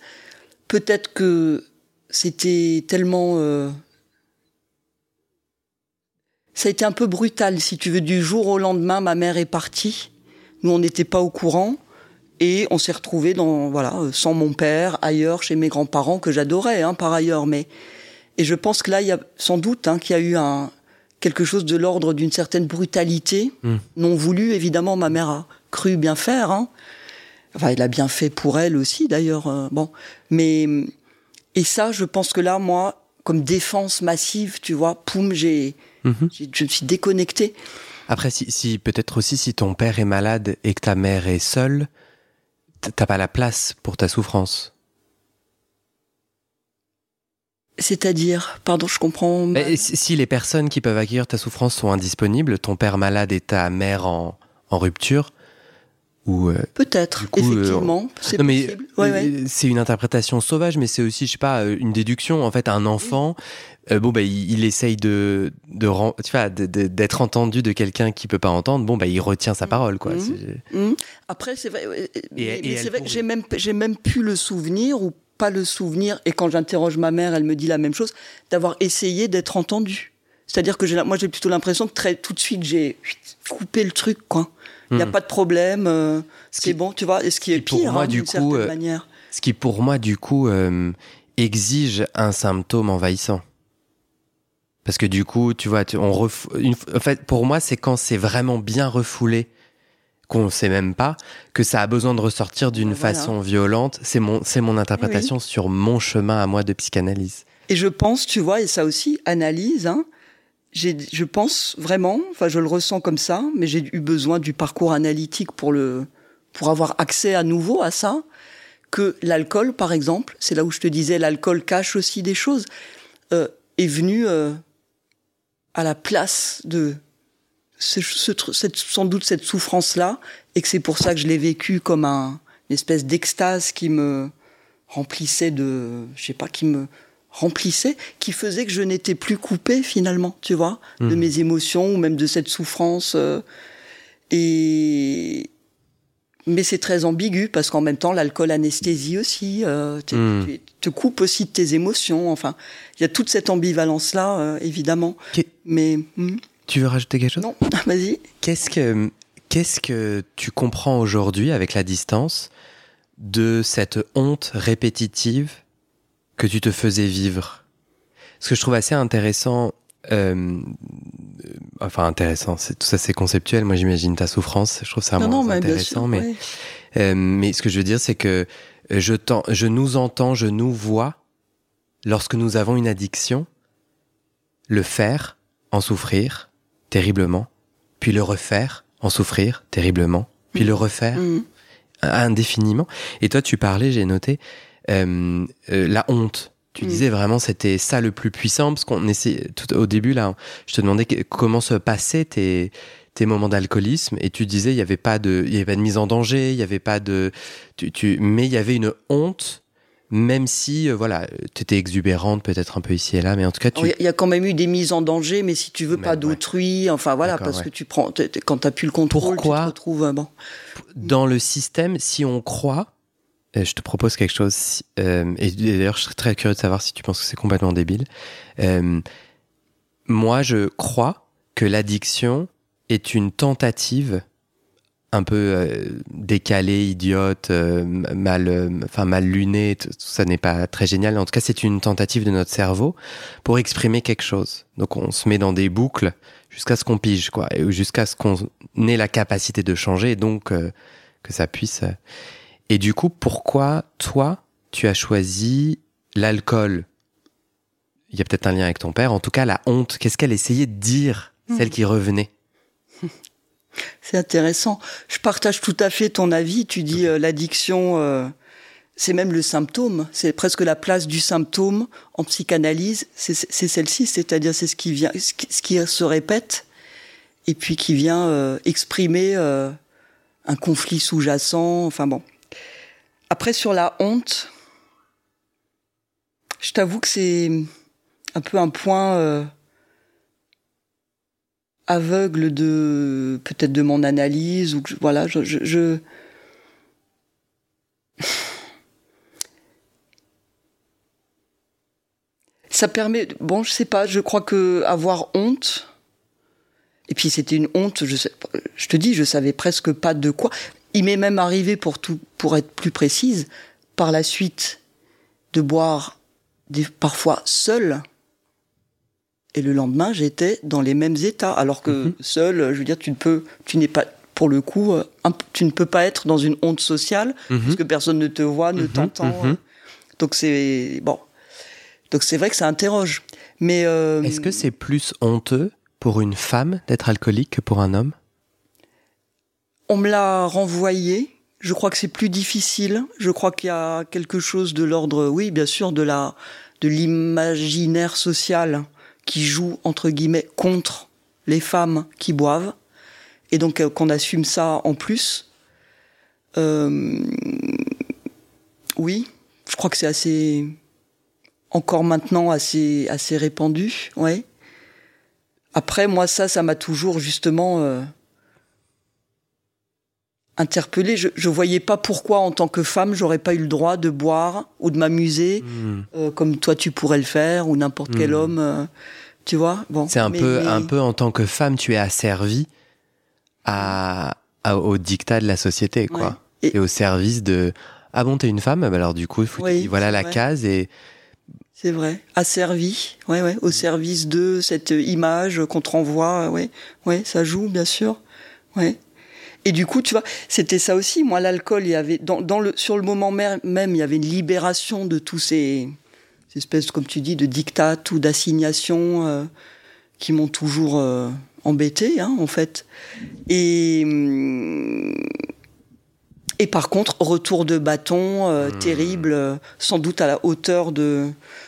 Peut-être que c'était tellement... Euh, ça a été un peu brutal, si tu veux. Du jour au lendemain, ma mère est partie. Nous, on n'était pas au courant. Et on s'est retrouvé dans voilà sans mon père ailleurs chez mes grands-parents que j'adorais hein, par ailleurs mais et je pense que là il y a sans doute hein, qu'il y a eu un quelque chose de l'ordre d'une certaine brutalité hmm. non voulue évidemment ma mère a cru bien faire hein. enfin elle a bien fait pour elle aussi d'ailleurs euh, bon mais et ça je pense que là moi comme défense massive tu vois poum j'ai mhm. je me suis déconnecté
après si, si peut-être aussi si ton père est malade et que ta mère est seule t'as pas la place pour ta souffrance.
C'est-à-dire, pardon, je comprends.
Si les personnes qui peuvent accueillir ta souffrance sont indisponibles, ton père malade et ta mère en, en rupture, ou euh,
peut-être, euh, effectivement, c'est possible.
Euh, c'est une interprétation sauvage, mais c'est aussi, je sais pas, une déduction. En fait, un enfant euh, bon bah il, essaye de de tu vois d'être entendu de quelqu'un qui peut pas entendre. Bon bah il retient sa mmh. parole quoi.
Mmh. Mmh. après c'est vrai, c'est vrai que j'ai même j'ai même pu le souvenir ou pas le souvenir et quand j'interroge ma mère elle me dit la même chose d'avoir essayé d'être entendu. C'est-à-dire que moi j'ai plutôt l'impression que très tout de suite j'ai coupé le truc quoi. Il n'y a pas de problème euh, ce qui est bon tu vois et ce qui est pire pour moi, hein, du coup, euh, manière.
ce qui pour moi du coup exige un symptôme envahissant parce que du coup, tu vois, on en fait, pour moi, c'est quand c'est vraiment bien refoulé, qu'on ne sait même pas, que ça a besoin de ressortir d'une façon violente. C'est mon, c'est mon interprétation sur mon chemin à moi de psychanalyse.
Et je pense, tu vois, et ça aussi, analyse, hein, je pense vraiment, enfin, je le ressens comme ça, mais j'ai eu besoin du parcours analytique pour le, pour avoir accès à nouveau à ça, que l'alcool, par exemple, c'est là où je te disais, l'alcool cache aussi des choses, euh, est venu euh, à la place de ce, cette, sans doute cette souffrance-là, et que c'est pour ça que je l'ai vécu comme un, une espèce d'extase qui me remplissait de, je sais pas, qui me remplissait, qui faisait que je n'étais plus coupé finalement, tu vois, de mmh. mes émotions ou même de cette souffrance. Euh, et mais c'est très ambigu parce qu'en même temps l'alcool anesthésie aussi, euh, tu, te coupe aussi de tes émotions. Enfin, il y a toute cette ambivalence là, euh, évidemment. Mais hmm.
tu veux rajouter quelque chose?
Non, (laughs) vas-y.
Qu'est-ce que qu'est-ce que tu comprends aujourd'hui avec la distance de cette honte répétitive que tu te faisais vivre? Ce que je trouve assez intéressant euh, enfin intéressant, c'est tout ça c'est conceptuel. Moi j'imagine ta souffrance, je trouve ça moins intéressant, mais euh, mais ce que je veux dire c'est que je je nous entends, je nous vois lorsque nous avons une addiction, le faire, en souffrir terriblement, puis le refaire, en souffrir terriblement, puis le refaire mm. indéfiniment. Et toi tu parlais, j'ai noté euh, euh la honte tu mm. disais vraiment c'était ça le plus puissant parce qu'on essaie tout au début là, je te demandais comment se passaient tes tes moments d'alcoolisme et tu disais il y avait pas de il y avait pas de mise en danger, il y avait pas de tu, tu mais il y avait une honte même si euh, voilà, tu étais exubérante peut-être un peu ici et là, mais en tout cas tu...
Il y a quand même eu des mises en danger, mais si tu veux pas d'autrui, enfin voilà, parce que tu prends, quand tu as plus le contrôle,
Pourquoi,
tu te retrouves... Euh, bon.
Dans le système, si on croit je te propose quelque chose, euh, et d'ailleurs je serais très curieux de savoir si tu penses que c'est complètement débile. Euh, moi, je crois que l'addiction est une tentative un peu décalée, idiote, mal, mal lunée, ça n'est pas très génial. En tout cas, c'est une tentative de notre cerveau pour exprimer quelque chose. Donc, on se met dans des boucles jusqu'à ce qu'on pige, quoi, jusqu'à ce qu'on ait la capacité de changer, et donc que ça puisse. Et du coup, pourquoi toi, tu as choisi l'alcool? Il y a peut-être un lien avec ton père. En tout cas, la honte, qu'est-ce qu'elle essayait de dire, celle qui revenait? (laughs)
C'est intéressant. Je partage tout à fait ton avis. Tu dis euh, l'addiction, euh, c'est même le symptôme. C'est presque la place du symptôme en psychanalyse. C'est celle-ci, c'est-à-dire c'est ce qui vient, ce qui, se répète et puis qui vient euh, exprimer un conflit sous-jacent. Enfin bon. Après sur la honte, je t'avoue que c'est un peu un point aveugle de peut-être de mon analyse ou voilà je, ça permet bon je sais pas je crois que avoir honte et puis c'était une honte je sais, je te dis je savais presque pas de quoi il m'est même arrivé pour tout pour être plus précise par la suite de boire des, parfois seul et le lendemain, j'étais dans les mêmes états. Alors que mhm. seul, je veux dire, tu ne peux, tu n'es pas, pour le coup, tu ne peux pas être dans une honte sociale mhm. parce que personne ne te voit, ne mhm. t'entend. Euh. Donc c'est bon. Donc c'est vrai que ça interroge. Mais euh,
est-ce que c'est plus honteux pour une femme d'être alcoolique que pour un homme?
On me l'a renvoyé. Je crois que c'est plus difficile. Je crois qu'il y a quelque chose de l'ordre, oui, bien sûr, de la de l'imaginaire social qui joue entre guillemets contre les femmes qui boivent et donc euh, qu'on assume ça en plus. Euh, oui, je crois que c'est assez encore maintenant assez assez répandu, ouais. Après moi ça ça m'a toujours justement euh, interpellé. Je, je voyais pas pourquoi, en tant que femme, j'aurais pas eu le droit de boire ou de m'amuser hmm. euh, comme toi tu pourrais le faire ou n'importe quel hmm. homme. Euh, tu vois
Bon. C'est un peu, un peu en tant que femme, tu es asservie à, au dictat de la société, quoi. Et, au service de ah bon t'es une femme, bah alors du coup voilà la case et
c'est vrai, asservie, ouais ouais, au service de cette image qu'on te renvoie, ouais ouais, ça joue bien sûr, ouais. Et du coup, tu vois, c'était ça aussi. Moi, l'alcool, il y avait dans, le sur le moment même, il y avait une libération de tous ces, espèces, comme tu dis, de dictats ou d'assignations euh, qui m'ont toujours euh, embêté, hein, en fait. Et hum, et par contre, retour de bâton euh, mmh. terrible, sans doute à la hauteur de.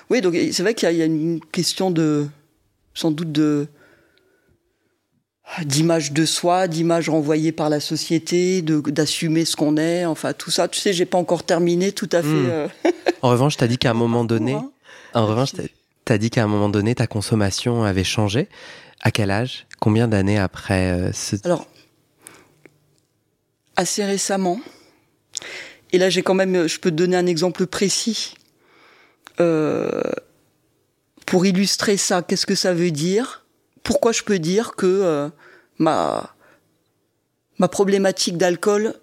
Oui, donc c'est vrai qu'il y, a une question de, sans doute de d'image de soi, d'image renvoyée par la société, d'assumer ce qu'on est, enfin tout ça. Tu sais, j'ai pas encore terminé tout à fait. Hmm.
Euh. (laughs) en revanche, t'as dit qu'à un moment donné, en revanche, t'as dit qu'à un moment donné, ta consommation avait changé. À quel âge? Combien d'années après euh, ce...
Alors, assez récemment. Et là, j'ai quand même, je peux te donner un exemple précis. Euh, pour illustrer ça, qu'est-ce que ça veut dire? Pourquoi je peux dire que euh, ma ma problématique d'alcool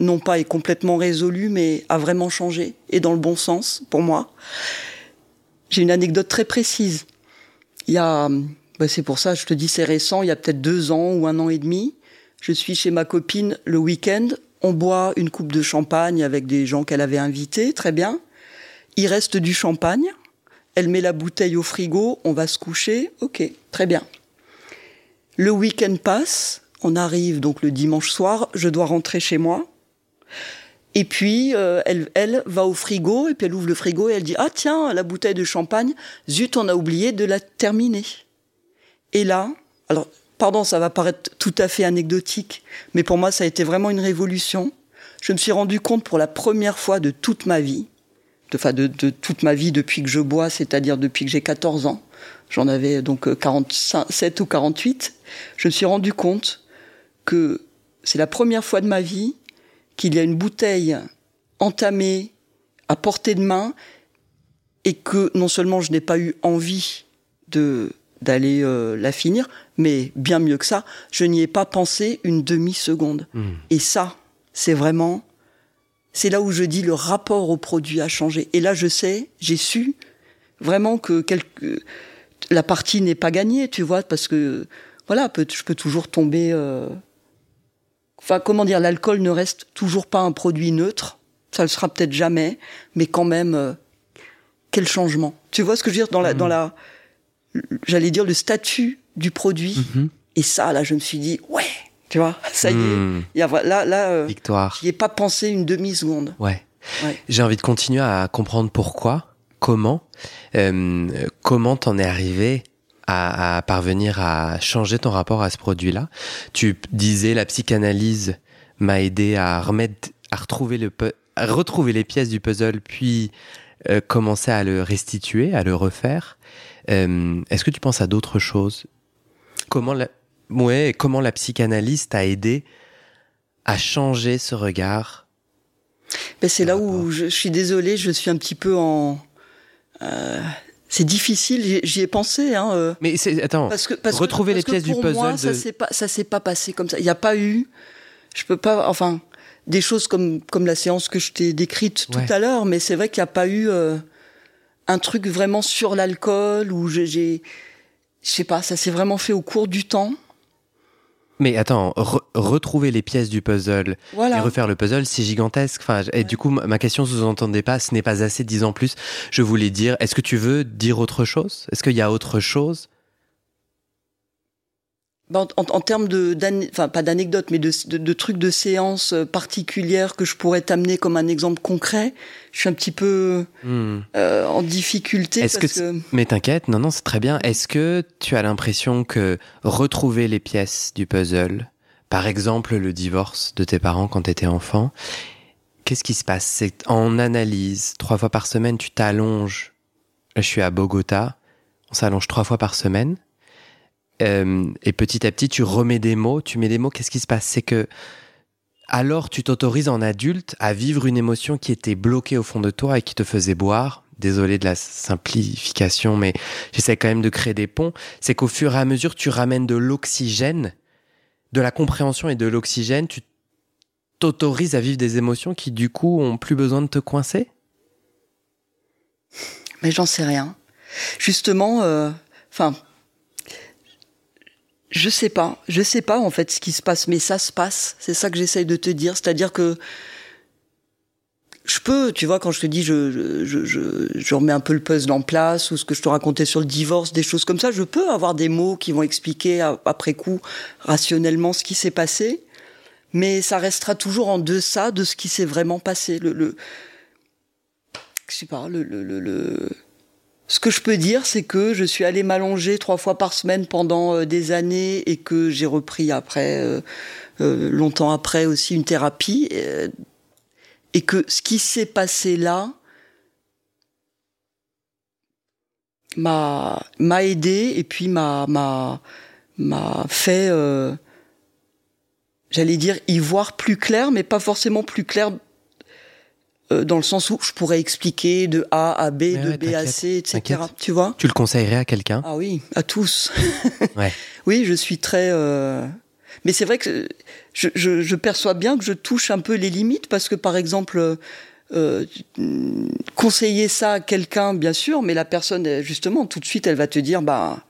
non pas est complètement résolue mais a vraiment changé et dans le bon sens pour moi. J'ai une anecdote très précise. Il y a bah c'est pour ça je te dis c'est récent, il y a peut-être deux ans ou un an et demi, je suis chez ma copine le week-end, on boit une coupe de champagne avec des gens qu'elle avait invités, très bien. Il reste du champagne elle met la bouteille au frigo, on va se coucher, ok, très bien. Le week-end passe, on arrive donc le dimanche soir, je dois rentrer chez moi. Et puis euh, elle, va au frigo et puis elle ouvre le frigo et elle dit ah tiens la bouteille de champagne zut on a oublié de la terminer. Et là alors pardon ça va paraître tout à fait anecdotique mais pour moi ça a été vraiment une révolution. Je me suis rendu compte pour la première fois de toute ma vie enfin de, toute ma vie depuis que je bois, c'est-à-dire depuis que j'ai 14 ans. J'en avais donc 47 ou 48. Je me suis rendu compte que c'est la première fois de ma vie qu'il y a une bouteille entamée à portée de main et que non seulement je n'ai pas eu envie de d'aller euh, la finir, mais bien mieux que ça, je n'y ai pas pensé une demi-seconde. Mmh. Et ça, c'est vraiment c'est là où je dis le rapport au produit a changé. Et là, je sais, j'ai su vraiment que la partie n'est pas gagnée, tu vois, parce que voilà, je peux toujours tomber. Euh, enfin, comment dire, l'alcool ne reste toujours pas un produit neutre. Ça le sera peut-être jamais, mais quand même, euh, quel changement. Tu vois ce que je veux dire dans la, dans la, j'allais dire le statut du produit. Mm-hmm. Et ça, là, je me suis dit, ouais, Tu vois, (laughs) ça y est. Y a, là, là, euh,
Victoire.
j'y ai pas pensé une demi seconde.
Ouais.
Ouais.
J'ai envie de continuer à comprendre pourquoi, comment, euh, comment t'en es arrivé à, à parvenir à changer ton rapport à ce produit-là? Tu disais la psychanalyse m'a aidé à remettre, à retrouver le, à retrouver les pièces du puzzle, puis euh, commencer à le restituer, à le refaire. Euh, Est-ce que tu penses à d'autres choses? Comment la, ouais, comment la psychanalyse t'a aidé à changer ce regard?
Ben, c'est là où je, je suis désolée, je suis un petit peu en. C'est difficile, j'y- ai pensé. Hein, euh,
Mais c'est attends,
parce que, parce que-
retrouver
parce
les pièces
que
du
pour
puzzle
Moi,
de-
ça s'est pas, ça s'est pas passé comme ça. Il n'y a pas eu. Je peux pas. Enfin, des choses comme comme la séance que je t'ai décrite
Ouais.
tout à l'heure, mais c'est vrai qu'il n'y a pas eu euh, un truc vraiment sur l'alcool où j'ai. Je sais pas, ça s'est vraiment fait au cours du temps.
Mais attends, re- retrouver les pièces du puzzle
Voilà.
et refaire le puzzle, c'est gigantesque. Enfin, et du coup, ma question sous-entendait pas, ce n'est pas assez, dix ans plus. Je voulais dire, est-ce que tu veux dire autre chose? Est-ce qu'il y a autre chose?
En, en- en termes de, enfin pas d'anecdotes, mais de, de, de trucs de séances euh, particulières que je pourrais t'amener comme un exemple concret, je suis un petit peu
Hmm.
euh, en difficulté
Est-ce
parce
que
que,
Mais t'inquiète, non, non, c'est très bien. Est-ce que tu as l'impression que retrouver les pièces du puzzle, par exemple le divorce de tes parents quand t'étais enfant, qu'est-ce qui se passe? C'est en analyse, trois fois par semaine, tu t'allonges. Là, je suis à Bogota, on s'allonge trois fois par semaine. Euh, et petit à petit, tu remets des mots, tu mets des mots. Qu'est-ce qui se passe? C'est que alors tu t'autorises en adulte à vivre une émotion qui était bloquée au fond de toi et qui te faisait boire. Désolé de la simplification, mais j'essaie quand même de créer des ponts. C'est qu'au fur et à mesure, tu ramènes de l'oxygène, de la compréhension et de l'oxygène. Tu t'autorises à vivre des émotions qui, du coup, ont plus besoin de te coincer?
mais j'en sais rien. Justement, euh, enfin, je sais pas, je sais pas en fait ce qui se passe, mais ça se passe. C'est ça que j'essaye de te dire, c'est-à-dire que je peux, tu vois, quand je te dis, je, je, je, je remets un peu le puzzle en place, ou ce que je te racontais sur le divorce, des choses comme ça, je peux avoir des mots qui vont expliquer après coup, rationnellement, ce qui s'est passé, mais ça restera toujours en deçà de ce qui s'est vraiment passé. Le, le, je sais pas, le, le, le, le- ce que je peux dire, c'est que je suis allée m'allonger trois fois par semaine pendant euh, des années et que j'ai repris après, euh, euh, longtemps après aussi, une thérapie. et que ce qui s'est passé là m'a m'a aidé et puis m'a m'a m'a fait euh, j'allais dire y voir plus clair mais pas forcément plus clair dans le sens où je pourrais expliquer de A à B, de
ouais,
B à C, etc. Tu vois?
Tu le conseillerais à quelqu'un?
Ah oui, à tous. (laughs)
Ouais.
Oui, je suis très. euh, Mais c'est vrai que je, je, je perçois bien que je touche un peu les limites parce que, par exemple, euh, conseiller ça à quelqu'un, bien sûr, mais la personne, euh, justement, tout de suite, elle va te dire, bah,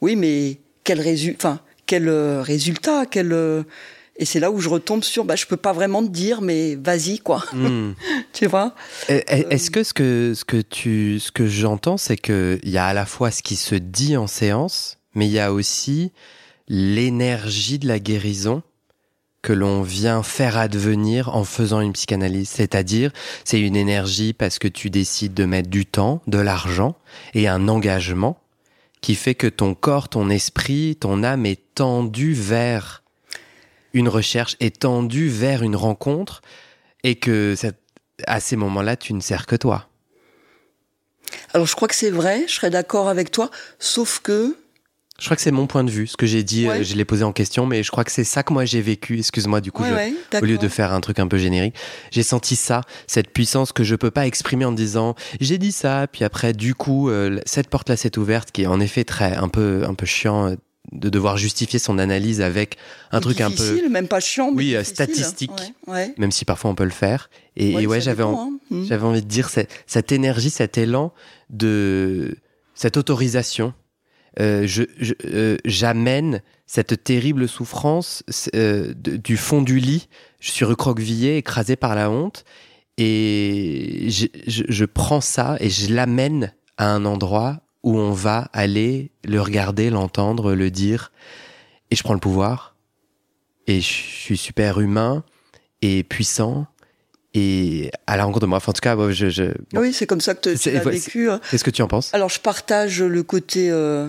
oui, mais quel résultat, enfin, quel euh, résultat, quel. Et c'est là où je retombe sur, bah, je peux pas vraiment te dire, mais vas-y, quoi.
Hmm. (laughs)
tu vois?
Euh, Est-ce que ce que ce que tu ce que j'entends c'est que il y a à la fois ce qui se dit en séance, mais il y a aussi l'énergie de la guérison que l'on vient faire advenir en faisant une psychanalyse. C'est-à-dire, c'est une énergie parce que tu décides de mettre du temps, de l'argent et un engagement qui fait que ton corps, ton esprit, ton âme est tendu vers une recherche, est tendu vers une rencontre et que à ces moments-là, tu ne sers que toi.
Alors, je crois que c'est vrai, je serais d'accord avec toi, sauf que.
Je crois que c'est mon point de vue. Ce que j'ai dit,
Ouais.
euh, je l'ai posé en question, mais je crois que c'est ça que moi j'ai vécu. Excuse-moi, du coup,
Ouais,
je-
ouais,
au lieu de faire un truc un peu générique, j'ai senti ça, cette puissance que je peux pas exprimer en disant j'ai dit ça, puis après, du coup, euh, cette porte-là s'est ouverte, qui est en effet très un peu un peu chiant euh, de devoir justifier son analyse avec un truc un peu,
difficile, même pas chiant, mais
Oui, euh, statistique.
Ouais, ouais.
même si parfois on peut le faire. Et et ouais, j'avais en-
hein. Mm.
J'avais envie de dire cette, cette énergie, cet élan de cette autorisation. Euh, je, euh, j'amène cette terrible souffrance euh, de- du fond du lit. Je suis recroquevillé, écrasé par la honte, et je, je- je prends ça et je l'amène à un endroit où on va aller le regarder, l'entendre, le dire, et je prends le pouvoir. et je suis super humain et puissant et à la rencontre de moi. Enfin, en tout cas, je, je- bon.
Oui, c'est comme ça que tu
C'est-
as
ouais,
vécu. hein.
Qu'est-ce que tu en penses?
Alors, je partage le côté, euh,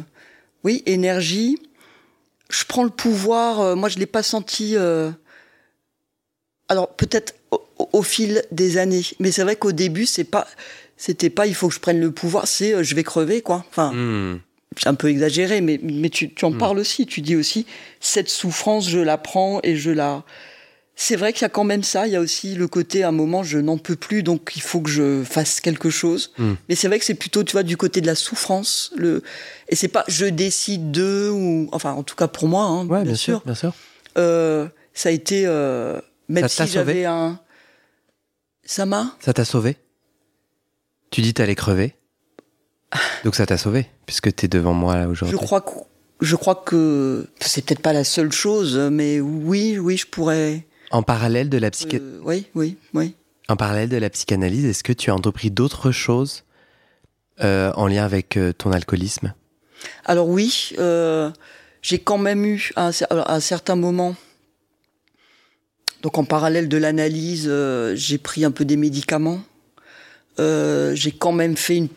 oui, énergie. Je prends le pouvoir. euh, moi, je l'ai pas senti. euh, alors, peut-être au, fil des années, mais c'est vrai qu'au début, c'est pas, c'était pas, il faut que je prenne le pouvoir. C'est, euh, je vais crever, quoi. Enfin,
Hmm.
c'est un peu exagéré, mais, mais tu, tu en
Mm.
parles aussi. Tu dis aussi, cette souffrance, je la prends et je la. C'est vrai qu'il y a quand même ça. Il y a aussi le côté, à un moment, je n'en peux plus, donc il faut que je fasse quelque chose.
Mm.
Mais c'est vrai que c'est plutôt, tu vois, du côté de la souffrance. Le... Et c'est pas je décide de, ou. Enfin, en tout cas pour moi, hein,
Ouais,
bien, sûr.
bien sûr.
Euh, ça a été. Euh... Même
Ça
si j'avais un. Ça m'a
Ça t'a sauvé? Tu dis t'allais crever, (laughs) donc ça t'a sauvé puisque t'es devant moi là
Je
aujourd'hui.
crois que. Je crois que c'est peut-être pas la seule chose, mais oui, oui, je pourrais.
En parallèle de la psycha-
Euh, oui, oui, oui.
en parallèle de la psychanalyse, est-ce que tu as entrepris d'autres choses euh, en lien avec euh, ton alcoolisme?
Alors oui, j'ai quand même eu à un, à un certain moment, donc en parallèle de l'analyse, euh, j'ai pris un peu des médicaments. Euh, j'ai quand même fait une,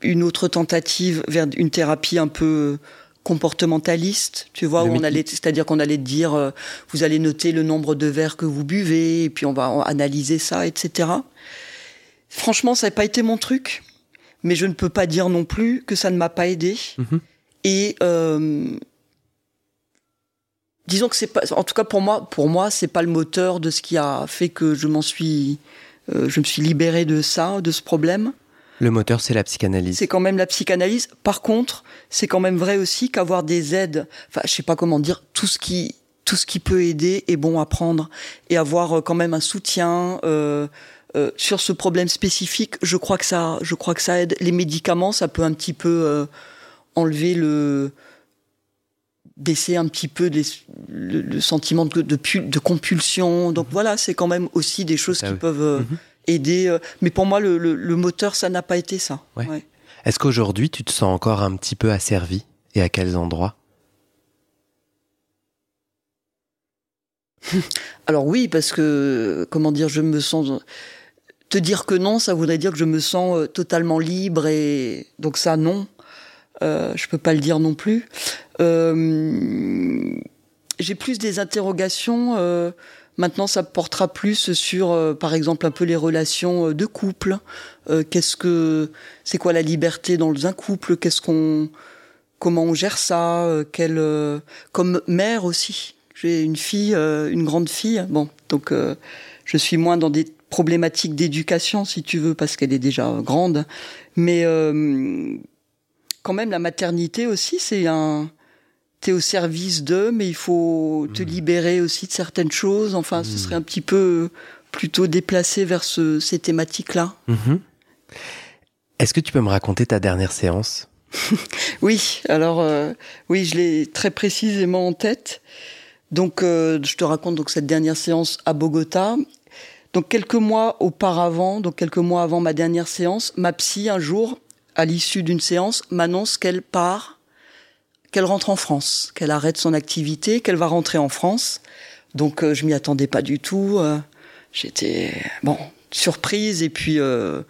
une autre tentative vers une thérapie un peu comportementaliste, tu vois,
Le
où on allait, c'est-à-dire qu'on allait dire, euh, vous allez noter le nombre de verres que vous buvez, et puis on va analyser ça, etc. Franchement, ça n'a pas été mon truc, mais je ne peux pas dire non plus que ça ne m'a pas aidé.
Mhm.
Et disons que c'est pas, en tout cas pour moi, pour moi, c'est pas le moteur de ce qui a fait que je m'en suis, euh, je me suis libéré de ça, de ce problème.
Le moteur, c'est la psychanalyse.
C'est quand même la psychanalyse. Par contre, c'est quand même vrai aussi qu'avoir des aides, enfin, je sais pas comment dire, tout ce qui, tout ce qui peut aider est bon à prendre et avoir euh, quand même un soutien. Euh, euh, sur ce problème spécifique, je crois que ça, je crois que ça aide. Les médicaments, ça peut un petit peu euh, enlever le, baisser un petit peu les- le, le sentiment de, de, de compulsion. Donc voilà, c'est quand même aussi des choses
Ça,
qui
oui.
peuvent euh,
Mhm.
aider. euh, mais pour moi, le, le, le moteur, ça n'a pas été ça.
Ouais. Est-ce qu'aujourd'hui, tu te sens encore un petit peu asservi et à quels endroits? (laughs)
Alors oui, parce que comment dire, je me sens. Te dire que non, ça voudrait dire que je me sens euh, totalement libre et donc ça non, euh, je peux pas le dire non plus. Euh, J'ai plus des interrogations. euh, maintenant, ça portera plus sur, euh, par exemple, un peu les relations euh, de couple. Euh, Qu'est-ce que c'est quoi la liberté dans un couple? Qu'est-ce qu'on comment on gère ça? Quelle, Comme mère aussi. J'ai une fille, une grande fille. Bon, donc je suis moins dans des problématiques d'éducation, si tu veux, parce qu'elle est déjà grande. Mais quand même, la maternité aussi, c'est un. T'es au service d'eux, mais il faut te libérer aussi de certaines choses. Enfin, ce serait un petit peu plutôt déplacé vers ce, ces thématiques-là.
Mhm. Est-ce que tu peux me raconter ta dernière séance? (laughs)
Oui, alors euh, oui, je l'ai très précisément en tête. Donc, euh, je te raconte donc cette dernière séance à Bogota. Donc, quelques mois auparavant, donc quelques mois avant ma dernière séance, ma psy un jour, à l'issue d'une séance, m'annonce qu'elle part, qu'elle rentre en France, qu'elle arrête son activité, qu'elle va rentrer en France. Donc, euh, je m'y attendais pas du tout. euh, J'étais bon surprise et puis euh,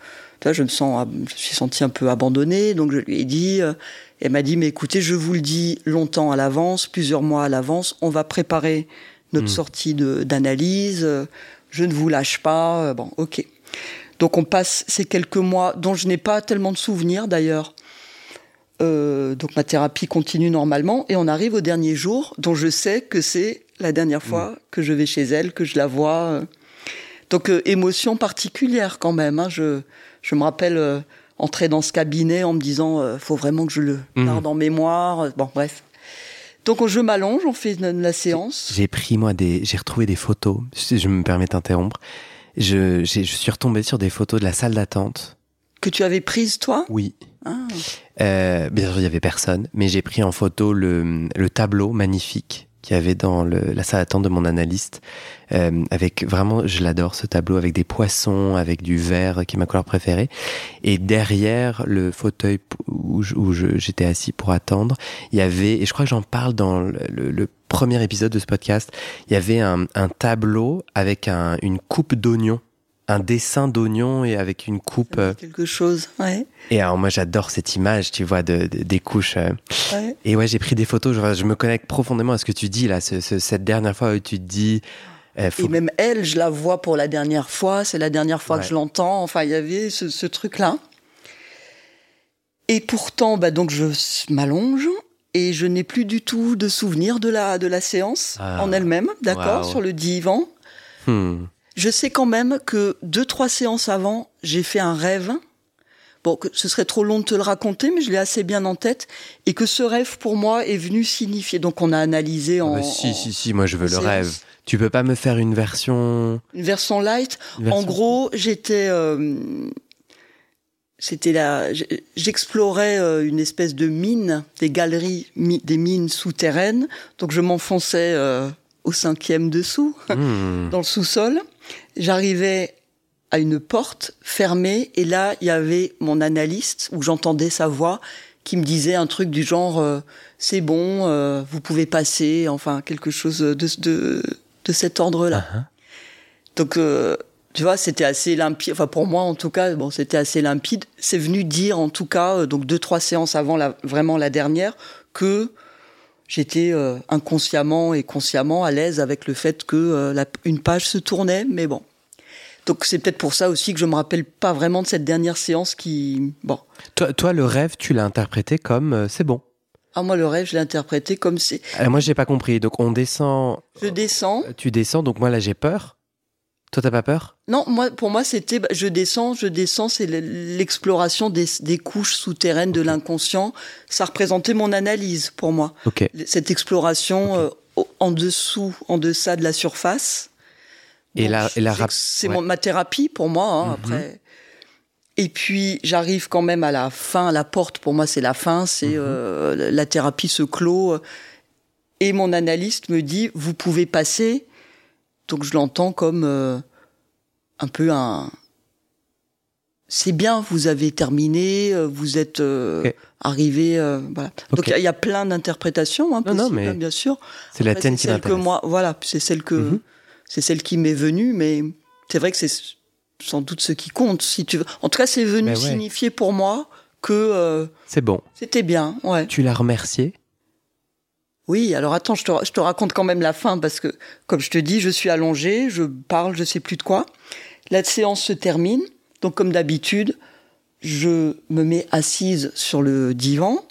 je me sens, je me suis sentie un peu abandonnée. Donc, je lui ai dit. euh, elle m'a dit, mais écoutez, je vous le dis longtemps à l'avance, plusieurs mois à l'avance, on va préparer notre
Mm.
sortie d'analyse, je ne vous lâche pas, bon, ok. Donc on passe ces quelques mois, dont je n'ai pas tellement de souvenirs d'ailleurs. Euh, donc ma thérapie continue normalement, et on arrive au dernier jour, dont je sais que c'est la dernière fois que je vais chez elle, que je la vois. Donc euh, émotion particulière quand même. hein. Je, je me rappelle euh, entrer dans ce cabinet en me disant faut vraiment que je le
Mhm.
garde en mémoire. Bon bref. Donc je m'allonge, on fait la- la séance.
J'ai pris moi des, j'ai retrouvé des photos. Si je me permets d'interrompre. Je, je suis retombé sur des photos de la salle d'attente.
Que tu avais prise toi?
Oui.
Ah.
Euh, bien sûr, il y avait personne, mais j'ai pris en photo le, le tableau magnifique qu'il y avait dans le, la salle d'attente de mon analyste, euh, avec vraiment, je l'adore ce tableau, avec des poissons, avec du vert qui est ma couleur préférée. Et derrière le fauteuil où, j'étais assis pour attendre, il y avait, et je crois que j'en parle dans le, premier épisode de ce podcast, il y avait un, un tableau avec un, une coupe d'oignons un dessin d'oignon et avec une coupe.
Euh, quelque chose, ouais.
Et alors moi j'adore cette image, tu vois, de, des couches. Euh. Et ouais, j'ai pris des photos. Je, me connecte profondément à ce que tu dis là, cette dernière fois où tu te dis.
Euh, et même elle, je la vois pour la dernière fois. C'est la dernière fois que je l'entends. Enfin, il y avait ce, truc-là. Et pourtant, bah donc je m'allonge et je n'ai plus du tout de souvenir de la de la séance ah. en elle-même, d'accord, sur le divan. Hmm. Je sais quand même que deux, trois séances avant, j'ai fait un rêve. Bon, que ce serait trop long de te le raconter, mais je l'ai assez bien en tête. Et que ce rêve, pour moi, est venu signifier. Donc, on a analysé ah en.
Bah si, si, si, moi, je veux le rêve. Tu peux pas me faire une version.
Une version light. En gros, j'étais. Euh, c'était là. J'explorais euh, une espèce de mine, des galeries, des mines souterraines. Donc, je m'enfonçais euh, au cinquième dessous, hmm. (laughs) dans le sous-sol. J'arrivais à une porte fermée et là, il y avait mon analyste où j'entendais sa voix qui me disait un truc du genre euh, c'est bon, euh, vous pouvez passer, enfin quelque chose de, de, de cet ordre-là. Uh-huh. Donc, euh, tu vois, c'était assez limpide. Enfin, pour moi, en tout cas, bon, c'était assez limpide. C'est venu dire, en tout cas, donc deux trois séances avant la, vraiment la dernière, que j'étais euh, inconsciemment et consciemment à l'aise avec le fait que euh, une page se tournait, mais bon. Donc c'est peut-être pour ça aussi que je me rappelle pas vraiment de cette dernière séance qui bon.
Toi, toi le rêve, tu l'as interprété comme euh, c'est bon.
Ah moi le rêve, je l'ai interprété comme c'est.
moi j'ai pas compris. Donc on descend.
Je descends.
Tu descends, donc moi là j'ai peur. Toi, t'as pas peur?
Non, moi, pour moi, c'était, bah, je descends, je descends, c'est l'exploration des, couches souterraines de l'inconscient. Ça représentait mon analyse pour moi. Cette exploration euh, en dessous, en deçà de la surface.
Et la, et la
c'est ma thérapie pour moi. Hein, mhm. Après. Et puis j'arrive quand même à la fin, la porte pour moi c'est la fin, c'est mhm. euh, la thérapie se clôt et mon analyste me dit vous pouvez passer donc je l'entends comme euh, un peu un. C'est bien, vous avez terminé, euh, vous êtes euh, arrivé. voilà. Donc il y, a plein d'interprétations, hein, non, mais hein, bien sûr.
C'est la tienne qui
que moi, voilà, c'est celle que mhm. c'est celle qui m'est venue, mais c'est vrai que c'est sans doute ce qui compte, si tu veux. En tout cas, c'est venu signifier pour moi que
c'est bon.
C'était bien, ouais.
Tu l'as remercié
oui, alors attends, je te, raconte quand même la fin parce que, comme je te dis, je suis allongée, je parle, je sais plus de quoi. La séance se termine, donc comme d'habitude, je me mets assise sur le divan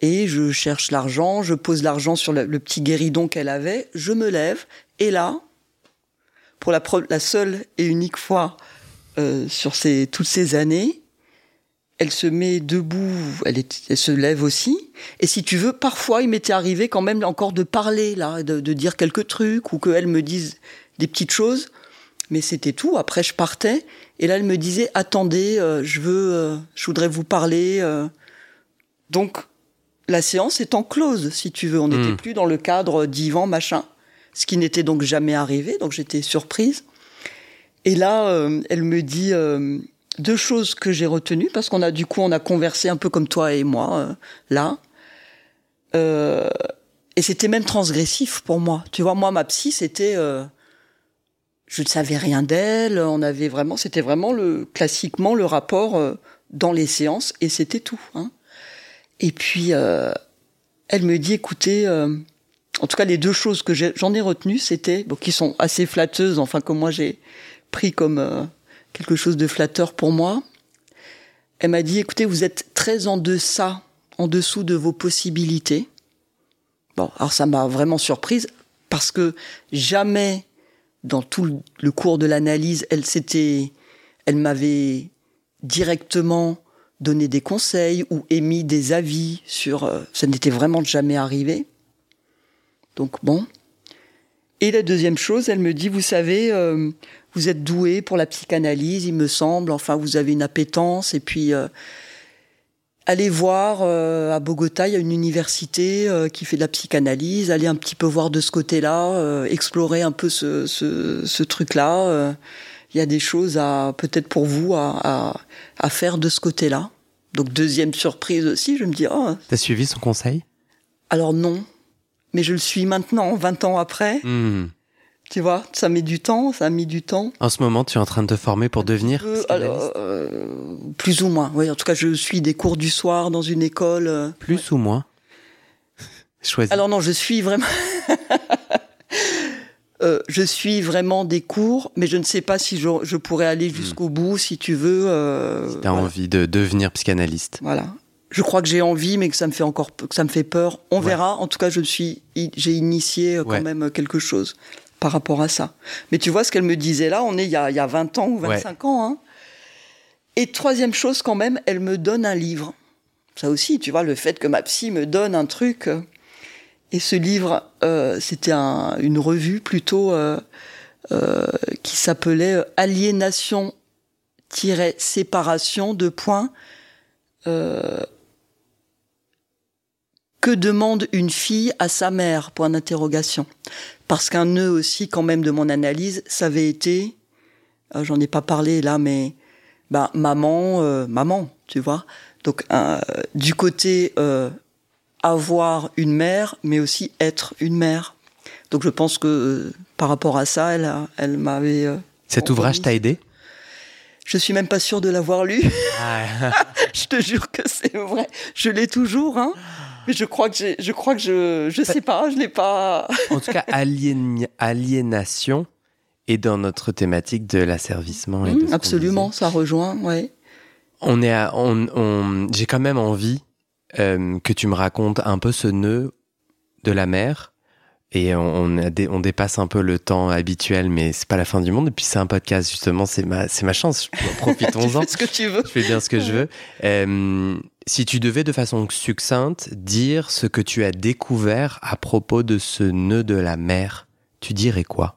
et je cherche l'argent, je pose l'argent sur le, petit guéridon qu'elle avait, je me lève et là, pour la, la seule et unique fois euh, sur ces, toutes ces années, elle se met debout, elle, se lève aussi. Et si tu veux, parfois, il m'était arrivé quand même encore de parler, là, de, dire quelques trucs, ou qu'elle me dise des petites choses. Mais c'était tout. Après, je partais. Et là, elle me disait, attendez, euh, je veux, euh, je voudrais vous parler. Euh. Donc, la séance est en close, si tu veux. On n'était hmm. plus dans le cadre divan, machin. Ce qui n'était donc jamais arrivé. Donc, j'étais surprise. Et là, elle me dit, deux choses que j'ai retenues parce qu'on a du coup on a conversé un peu comme toi et moi euh, là. Euh, et c'était même transgressif pour moi. Tu vois, moi ma psy c'était euh, je ne savais rien d'elle, on avait vraiment c'était vraiment le classiquement le rapport euh, dans les séances et c'était tout hein. Et puis elle me dit écoutez en tout cas les deux choses que j'en ai, retenues c'était bon qui sont assez flatteuses enfin que moi j'ai pris comme quelque chose de flatteur pour moi. Elle m'a dit, écoutez, vous êtes très en deçà, en dessous de vos possibilités. Bon, alors ça m'a vraiment surprise parce que jamais dans tout le cours de l'analyse, elle s'était, elle m'avait directement donné des conseils ou émis des avis sur, euh, ça n'était vraiment jamais arrivé. Donc bon. Et la deuxième chose, elle me dit, vous savez, euh, vous êtes doué pour la psychanalyse, il me semble. Enfin, vous avez une appétence. Et puis, euh, aller voir euh, à Bogota, il y a une université euh, qui fait de la psychanalyse, aller un petit peu voir de ce côté-là, explorer un peu ce, ce, ce truc-là. Il y a des choses à peut-être pour vous à, à, à faire de ce côté-là. Donc deuxième surprise aussi, je me dis oh
T'as suivi son conseil?
Alors non, mais je le suis maintenant, 20 ans après.
Hmm.
Tu vois, ça met du temps, ça a mis du temps.
En ce moment, tu es en train de te former pour devenir
Euh,
psychanalyste
alors, euh, plus ou moins. Oui, en tout cas, je suis des cours du soir dans une école. euh.
Plus ou moins Choisis.
Alors non, je suis vraiment. (laughs) Euh, je suis vraiment des cours, mais je ne sais pas si je, je pourrais aller jusqu'au bout, si tu veux. euh,
T'as
voilà.
envie de devenir psychanalyste.
Voilà. Je crois que j'ai envie, mais que ça me fait encore, que ça me fait peur. On
Ouais.
verra. En tout cas, je suis, j'ai initié euh, quand
Ouais.
même quelque chose par rapport à ça. Mais tu vois ce qu'elle me disait là, on est il y a, il y a 20 ans ou 25 ans. Hein. Et troisième chose quand même, elle me donne un livre. Ça aussi, tu vois, le fait que ma psy me donne un truc. euh, Et ce livre, euh, c'était un- une revue plutôt euh, euh, qui s'appelait euh, Aliénation-séparation de points. Que demande une fille à sa mère? Point d'interrogation. Parce qu'un nœud aussi, quand même, de mon analyse, ça avait été, euh, j'en ai pas parlé là, mais bah, maman, euh, maman, tu vois. Donc euh, du côté euh, avoir une mère, mais aussi être une mère. Donc je pense que par rapport à ça, elle, m'avait.
Cet ouvrage t'a aidé?
Je suis même pas sûre de l'avoir lu.
Ah, (laughs)
je te jure que c'est vrai. Je l'ai toujours, hein. Mais je crois que j'ai, je crois que je, je sais pas, je l'ai pas. (laughs)
En tout cas, alien- aliénation est dans notre thématique de l'asservissement. et de
Mmh, absolument, ça rejoint, ouais.
On est à- on, on- j'ai quand même envie euh, que tu me racontes un peu ce nœud de la mer. Et on, dé- on dépasse un peu le temps habituel, mais c'est pas la fin du monde. Et puis c'est un podcast, justement, c'est ma, c'est ma chance. (laughs)
tu
Profitons-en.
fais ce que tu veux.
Je fais bien ce que je veux. Euh, si tu devais de façon succincte dire ce que tu as découvert à propos de ce nœud de la mer, tu dirais quoi?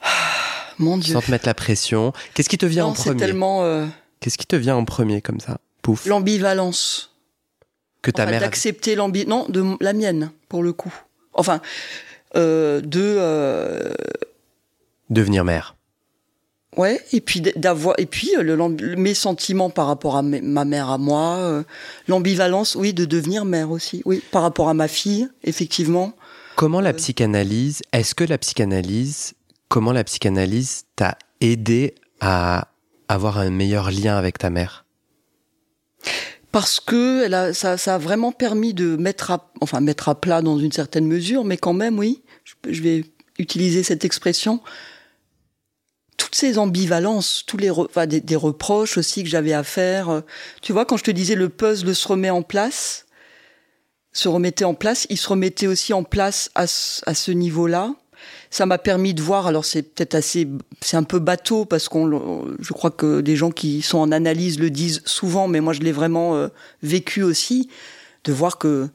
(sighs)
Mon Dieu.
Sans te mettre la pression. Qu'est-ce qui te vient en
Non,
premier?
tellement euh,
Qu'est-ce qui te vient en premier comme ça? Pouf.
l'ambivalence.
Que ta mère. a-
d'accepter l'ambi, non, de la mienne pour le coup. Enfin, euh, de euh,
Devenir mère.
Ouais, et puis d'avoir et puis euh, le, mes sentiments par rapport à ma mère à moi, euh, l'ambivalence, oui, de devenir mère aussi, oui, par rapport à ma fille, effectivement.
Comment la
Euh.
psychanalyse, est-ce que la psychanalyse, comment la psychanalyse t'a aidé à avoir un meilleur lien avec ta mère?
Parce que elle a, ça, ça a vraiment permis de mettre à, enfin mettre à plat dans une certaine mesure, mais quand même, oui, je, je vais utiliser cette expression. Toutes ces ambivalences, tous les, enfin, des, des reproches aussi que j'avais à faire. euh, Tu vois, quand je te disais le puzzle se remet en place, se remettait en place, il se remettait aussi en place à à ce niveau-là. Ça m'a permis de voir, alors c'est peut-être assez, c'est un peu bateau parce qu'on, je crois que les gens qui sont en analyse le disent souvent, mais moi je l'ai vraiment euh, vécu aussi, de voir que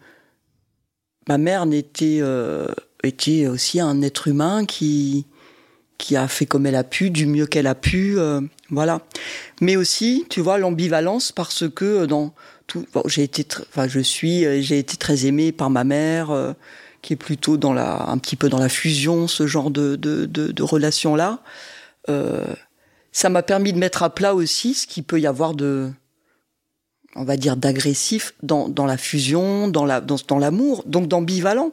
ma mère n'était, euh, était aussi un être humain qui, qui a fait comme elle a pu, du mieux qu'elle a pu, euh, voilà. Mais aussi, tu vois, l'ambivalence parce que euh, dans tout, bon, j'ai été, enfin, je suis, euh, j'ai été très aimée par ma mère, euh, qui est plutôt dans la, un petit peu dans la fusion, ce genre de, de, de, de relation là. Euh, ça m'a permis de mettre à plat aussi ce qu'il peut y avoir de, on va dire, d'agressif dans, dans la fusion, dans la, dans, dans l'amour, donc d'ambivalent.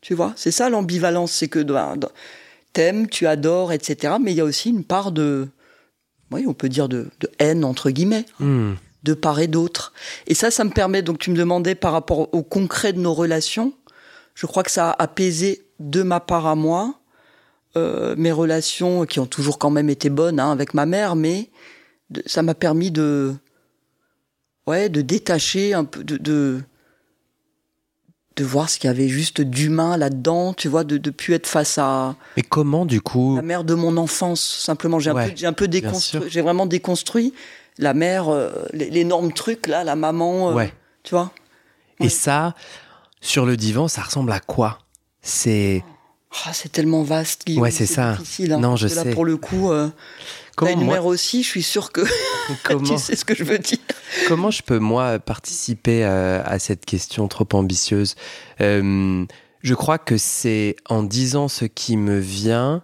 Tu vois, c'est ça l'ambivalence, c'est que dans- dans- t'aimes, tu adores, etc. Mais il y a aussi une part de, oui, on peut dire de, de haine entre guillemets
Hmm.
de part et d'autre. Et ça, ça me permet, donc tu me demandais par rapport au concret de nos relations, je crois que ça a apaisé de ma part à moi euh, mes relations qui ont toujours quand même été bonnes hein, avec ma mère, mais de- ça m'a permis de, ouais, de détacher un peu, de, de, de voir ce qu'il y avait juste d'humain là-dedans, tu vois, de, de plus être face à
Mais comment, du coup,
la mère de mon enfance. Simplement, j'ai un
Ouais,
peu, un peu déconstruit, j'ai vraiment déconstruit la mère, euh, l'énorme truc là, la maman, euh,
ouais.
tu vois.
Et
Ouais.
ça, sur le divan, ça ressemble à quoi? C'est
Ah, c'est tellement vaste.
Ouais, c'est ça.
difficile, hein,
Non, je sais.
Là, pour le coup, euh,
Comment
t'as une
moi-
mère aussi, je suis sûre que (laughs)
Comment,
tu sais ce que je veux dire.
comment je peux, moi, participer à, à cette question trop ambitieuse? Euh, Je crois que c'est en disant ce qui me vient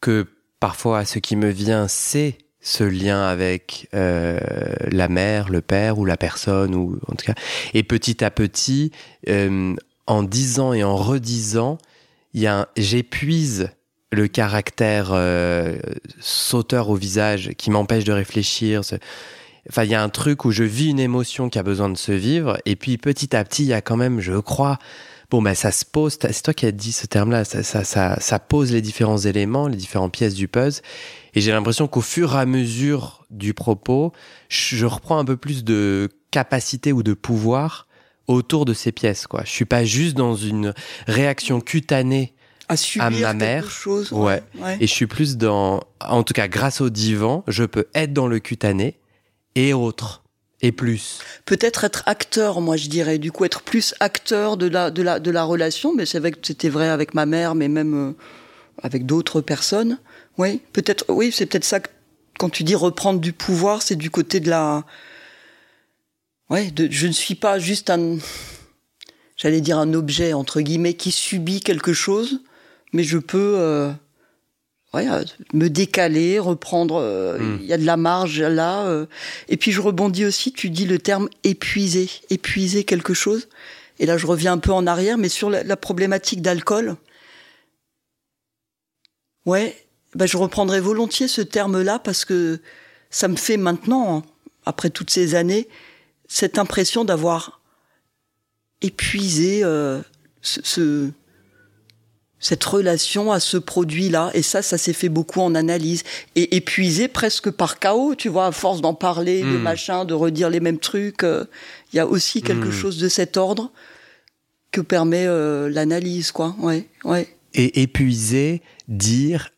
que parfois ce qui me vient, c'est ce lien avec euh, la mère, le père ou la personne, ou en tout cas. Et petit à petit, euh, en disant et en redisant, il y a un- j'épuise le caractère euh, sauteur au visage qui m'empêche de réfléchir. Enfin, il y a un truc où je vis une émotion qui a besoin de se vivre, et puis petit à petit, il y a quand même, je crois, bon, ben ça se pose. C'est toi qui as dit ce terme-là. Ça, ça, ça, ça pose les différents éléments, les différentes pièces du puzzle. Et j'ai l'impression qu'au fur et à mesure du propos, je reprends un peu plus de capacité ou de pouvoir autour de ces pièces. Quoi. Je suis pas juste dans une réaction cutanée
À subir
À ma
quelque
mère,
chose.
ouais.
ouais.
et je suis plus dans, en tout cas grâce au divan, je peux être dans le cutané et autre et plus.
Peut-être être acteur, moi je dirais. Du coup, être plus acteur de la de la de la relation. Mais c'est vrai que c'était vrai avec ma mère, mais même euh, avec d'autres personnes. Oui, peut-être. Oui, c'est peut-être ça. Que, quand tu dis reprendre du pouvoir, c'est du côté de la. Ouais, de, je ne suis pas juste un. J'allais dire un objet entre guillemets qui subit quelque chose, mais je peux. euh, ouais, me décaler, reprendre. euh, Il
Mm.
y a de la marge là. euh, et puis je rebondis aussi, tu dis le terme épuiser, épuiser quelque chose. Et là, je reviens un peu en arrière, mais sur la, la problématique d'alcool. Ouais, ben je reprendrai volontiers ce terme-là parce que ça me fait maintenant, après toutes ces années, cette impression d'avoir épuisé euh, ce, ce- cette relation à ce produit-là. Et ça, ça s'est fait beaucoup en analyse. Et épuisé presque par chaos, tu vois, à force d'en parler, de
Mm.
machin, de redire les mêmes trucs. euh, Il y a aussi quelque
Mm.
chose de cet ordre que permet euh, l'analyse, quoi. Ouais, ouais.
Et épuiser, dire,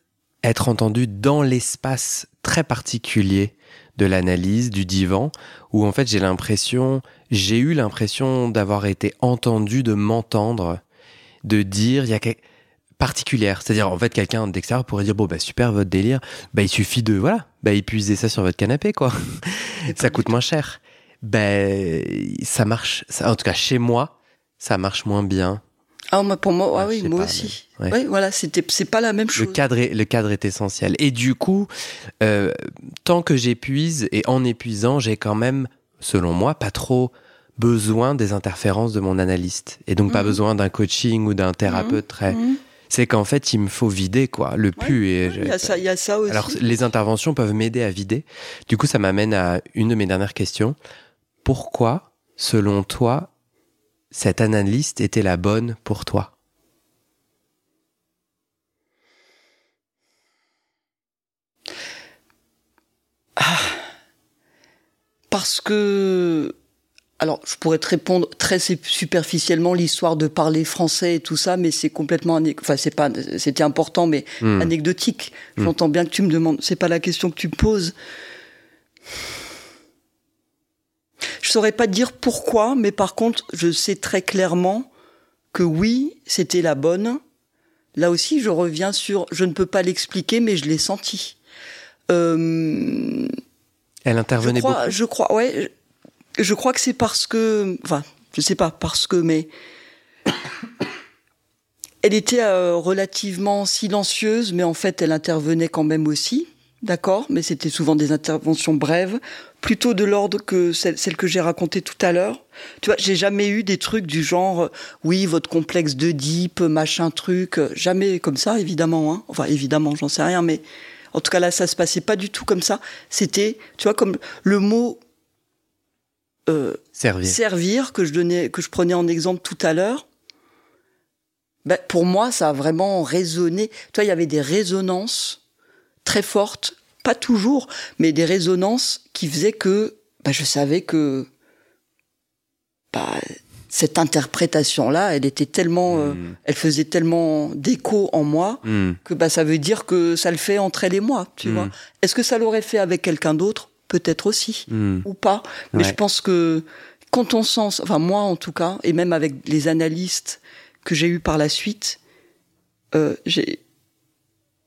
être entendu dans l'espace très particulier de l'analyse, du divan, où en fait j'ai l'impression, j'ai eu l'impression d'avoir été entendu, de m'entendre, de dire, il y a quelque particulière. C'est-à-dire, en fait, quelqu'un d'extérieur pourrait dire, bon, bah, super, votre délire, bah, il suffit de, voilà, bah, épuiser ça sur votre canapé, quoi. ça coûte moins cher. Ben, ça marche, ça- en tout cas, chez moi, ça marche moins bien.
Ah, moi, pour moi, ah,
Ah,
oui, moi
pas,
aussi.
mais-
Ouais.
ouais.
voilà, c'était, c'est pas la même
Le
chose.
cadre, est, le cadre est essentiel. Et du coup, euh, tant que j'épuise et en épuisant, j'ai quand même, selon moi, pas trop besoin des interférences de mon analyste. Et donc pas
Mhm.
besoin d'un coaching ou d'un thérapeute très.
Mhm.
C'est qu'en fait, il me faut vider, quoi, le pu. et
Il y a ça, il y a ça aussi.
Alors, les interventions peuvent m'aider à vider. Du coup, ça m'amène à une de mes dernières questions. Pourquoi, selon toi, cette analyste était la bonne pour toi?
Parce que, alors, je pourrais te répondre très su- superficiellement l'histoire de parler français et tout ça, mais c'est complètement, enfin, c'est pas, c'était important, mais
Hmm.
anecdotique.
Hmm.
J'entends bien que tu me demandes, c'est pas la question que tu me poses. Je saurais pas te dire pourquoi, mais par contre, je sais très clairement que oui, c'était la bonne. Là aussi, je reviens sur, je ne peux pas l'expliquer, mais je l'ai senti. Euh,
Elle
je
intervenait
crois,
beaucoup
je crois, ouais, je, crois que c'est parce que, enfin, je sais pas, parce que, mais elle était euh, relativement silencieuse, mais en fait, elle intervenait quand même aussi, d'accord, mais c'était souvent des interventions brèves, plutôt de l'ordre que celle, que j'ai racontée tout à l'heure. Tu vois, j'ai jamais eu des trucs du genre, euh, oui, votre complexe d'Oedipe, machin truc, euh, jamais comme ça, évidemment, hein. Enfin, évidemment, j'en sais rien, mais en tout cas là, ça se passait pas du tout comme ça. C'était, tu vois, comme le mot euh,
servir.
servir que je donnais, que je prenais en exemple tout à l'heure. Ben, pour moi, ça a vraiment résonné. Tu vois, il y avait des résonances très fortes, pas toujours, mais des résonances qui faisaient que ben, je savais que bah, cette interprétation-là, elle était tellement, euh,
Hmm.
elle faisait tellement d'écho en moi
Hmm.
que bah, ça veut dire que ça le fait entre elle et moi, tu
Mm.
vois. Est-ce que ça l'aurait fait avec quelqu'un d'autre? Peut-être aussi,
Hmm.
ou pas. Mais
Ouais.
je pense que quand on sent, enfin moi en tout cas, et même avec les analystes que j'ai eus par la suite, euh,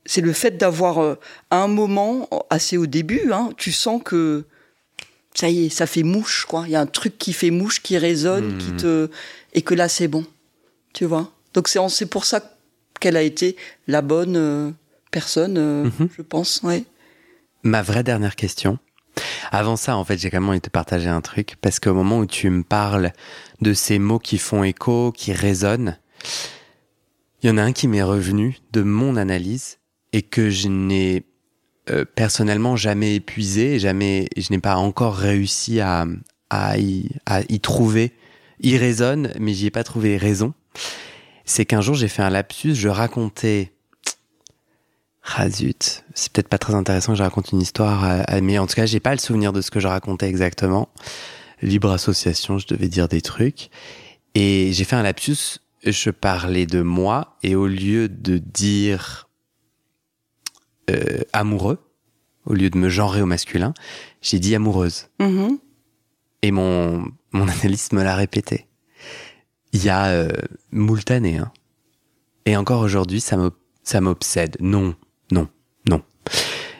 c'est le fait d'avoir euh, un moment assez au début, hein, tu sens que ça y est, ça fait mouche, quoi. Il y a un truc qui fait mouche, qui résonne, qui
Hmm.
te et que là c'est bon, tu vois. Donc c'est pour ça qu'elle a été la bonne euh, personne,
Mhm.
je pense. Ouais.
Ma vraie dernière question. Avant ça, en fait, j'ai quand même envie de te partager un truc, parce qu'au moment où tu me parles de ces mots qui font écho, qui résonnent, il y en a un qui m'est revenu de mon analyse et que je n'ai euh, personnellement jamais épuisé, jamais, je n'ai pas encore réussi à, à, y, à y trouver. Il résonne, mais j'y ai pas trouvé raison. C'est qu'un jour, j'ai fait un lapsus, je racontais ah zut, c'est peut-être pas très intéressant que je raconte une histoire, euh, mais en tout cas, j'ai pas le souvenir de ce que je racontais exactement. Libre association, je devais dire des trucs. Et j'ai fait un lapsus, je parlais de moi, et au lieu de dire euh, amoureux, au lieu de me genrer au masculin, j'ai dit amoureuse.
Mhm.
Et mon, mon analyste me l'a répété. Il y a euh, moult années. Hein. Et encore aujourd'hui, ça m'obsède. Non, non, non.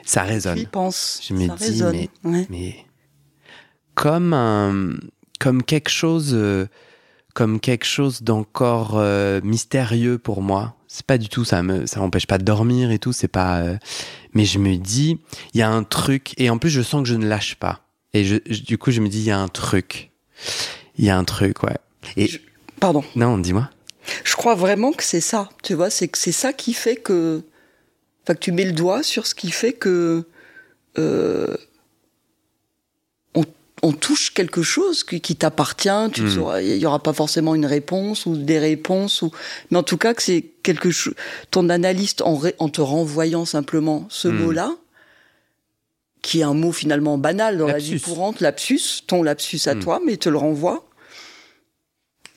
Ça résonne.
y penses.
Je me
ça
dis,
résonne.
mais-
Ouais.
Mais comme un, comme quelque chose, euh, comme quelque chose d'encore euh, mystérieux pour moi. C'est pas du tout ça. Me, ça m'empêche pas de dormir et tout. C'est pas. euh, mais je me dis, il y a un truc. Et en plus, je sens que je ne lâche pas. Et je, je- du coup, je me dis, il y a un truc. Il y a un truc, ouais. Et
Je- Pardon.
non, dis-moi.
Je crois vraiment que c'est ça. Tu vois, c'est que c'est ça qui fait que, enfin, que tu mets le doigt sur ce qui fait que euh, on, on touche quelque chose qui, qui t'appartient. Tu
Mm.
sauras- il y aura pas forcément une réponse ou des réponses ou, mais en tout cas que c'est quelque chose. Ton analyste en, ré- en te renvoyant simplement ce
Mm.
mot-là, qui est un mot finalement banal dans la vie courante, lapsus, ton lapsus à
Mm.
toi, mais il te le renvoie.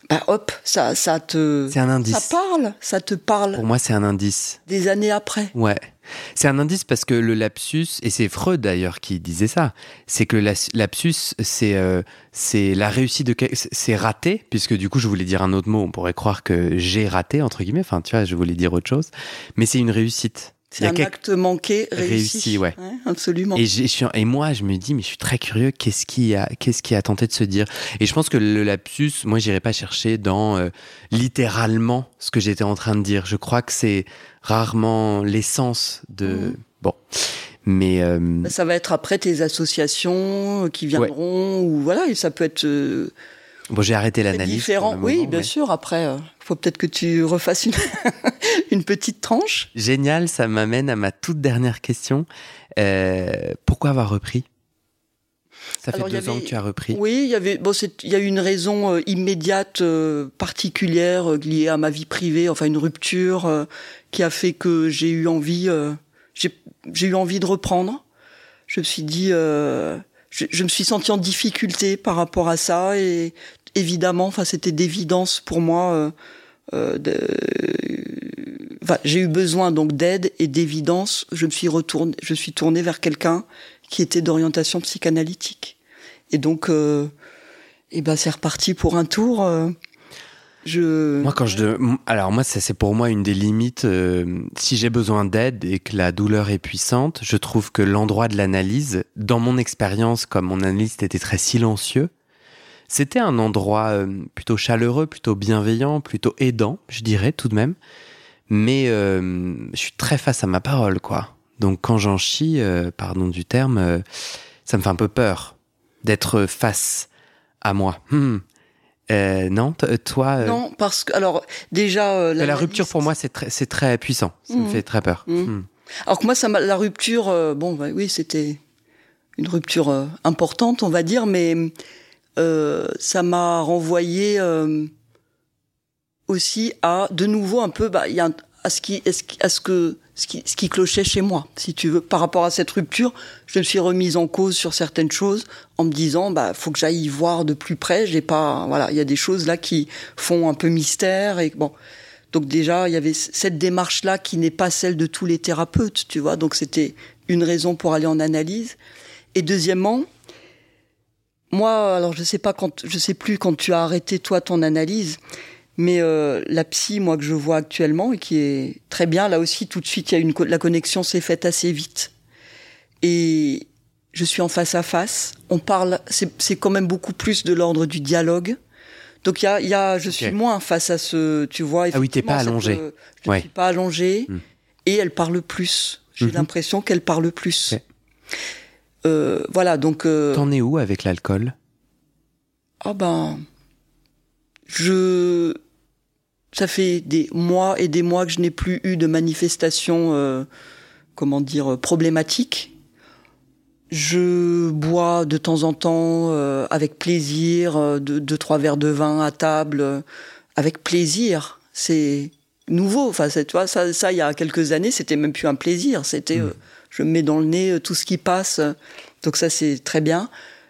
Bah hop, ça, ça te,
C'est un
ça
indice.
parle, ça te parle
Pour moi, c'est un indice.
des années après.
Ouais. C'est un indice parce que le lapsus, et c'est Freud d'ailleurs qui disait ça, c'est que la- lapsus, c'est euh, c'est la réussite de c'est raté, puisque du coup je voulais dire un autre mot, on pourrait croire que j'ai raté, entre guillemets, enfin tu vois, je voulais dire autre chose, mais c'est une réussite.
C'est un
quelque-
acte manqué réussi.
Réussi, ouais.
absolument.
Et, j'ai- je suis- et moi, je me dis, mais je suis très curieux, qu'est-ce qui a, qu'est-ce qui a tenté de se dire? Et je pense que le lapsus, moi, j'irai pas chercher dans euh, littéralement ce que j'étais en train de dire. Je crois que c'est rarement l'essence de.
Mhm.
Bon, mais euh,
Ça va être après tes associations euh, qui viendront ou voilà, et ça peut être euh,
bon, j'ai arrêté l'analyse.
différent. oui, bien
mais-
sûr. Après, il faut peut-être que tu refasses une, (laughs) une petite tranche.
Génial, ça m'amène à ma toute dernière question. Euh, pourquoi avoir repris? Ça fait
Alors,
deux ans
avait-
que tu as repris.
Oui, il y avait bon, il y a eu une raison euh, immédiate, euh, particulière, euh, liée à ma vie privée, enfin une rupture euh, qui a fait que j'ai eu envie, euh, j'ai eu envie de reprendre. Je me suis dit, euh, je, je me suis sentie en difficulté par rapport à ça et évidemment, enfin c'était d'évidence pour moi. euh, euh, de, enfin, j'ai eu besoin donc d'aide et d'évidence. Je me suis retournée, je suis tournée vers quelqu'un qui était d'orientation psychanalytique. Et donc, euh, et ben c'est reparti pour un tour. euh, je
Moi, quand je. Alors, moi, c'est pour moi une des limites. euh, si j'ai besoin d'aide et que la douleur est puissante, je trouve que l'endroit de l'analyse, dans mon expérience, comme mon analyste était très silencieux, c'était un endroit euh, plutôt chaleureux, plutôt bienveillant, plutôt aidant, je dirais tout de même. Mais euh, je suis très face à ma parole, quoi. Donc, quand j'en chie, euh, pardon du terme, ça me fait un peu peur d'être face à moi. Hmm. Euh, non, toi. euh,
non parce que alors déjà euh,
la rupture pour moi c'est très, c'est très puissant. Ça me
Mhm.
fait très peur.
Mhm. Alors que moi, ça la rupture, bon, bah oui, c'était une rupture importante, on va dire, mais euh, ça m'a renvoyé euh, aussi à, de nouveau, un peu, bah, à ce qui, à ce que, ce qui, clochait chez moi, si tu veux, par rapport à cette rupture, je me suis remise en cause sur certaines choses en me disant, bah, faut que j'aille y voir de plus près. J'ai pas, voilà, il y a des choses là qui font un peu mystère et bon. Donc déjà, il y avait cette démarche-là qui n'est pas celle de tous les thérapeutes, tu vois. Donc c'était une raison pour aller en analyse. Et deuxièmement, moi, alors je sais pas quand, je sais plus quand tu as arrêté toi ton analyse, Mais euh, la psy, moi que je vois actuellement et qui est très bien, là aussi tout de suite, il y a une la connexion s'est faite assez vite. Et je suis en face à face. On parle, c'est quand même beaucoup plus de l'ordre du dialogue. Donc il y a, y a, je suis moins face à ce, tu vois.
Ah oui, t'es pas allongé.
je suis pas allongé. Hmm. Et elle parle plus. J'ai mhm. l'impression qu'elle parle plus. Euh, voilà, donc. Euh,
T'en es où avec l'alcool?
Ah ben, je. Ça fait des mois et des mois que je n'ai plus eu de manifestations, euh, comment dire, problématiques. Je bois de temps en temps avec plaisir, deux, deux, trois verres de vin à table, avec plaisir. C'est nouveau. Enfin, tu vois, ça, ça, il y a quelques années, c'était même plus un plaisir. C'était, mm. Je me mets dans le nez tout ce qui passe. Donc ça, c'est très bien.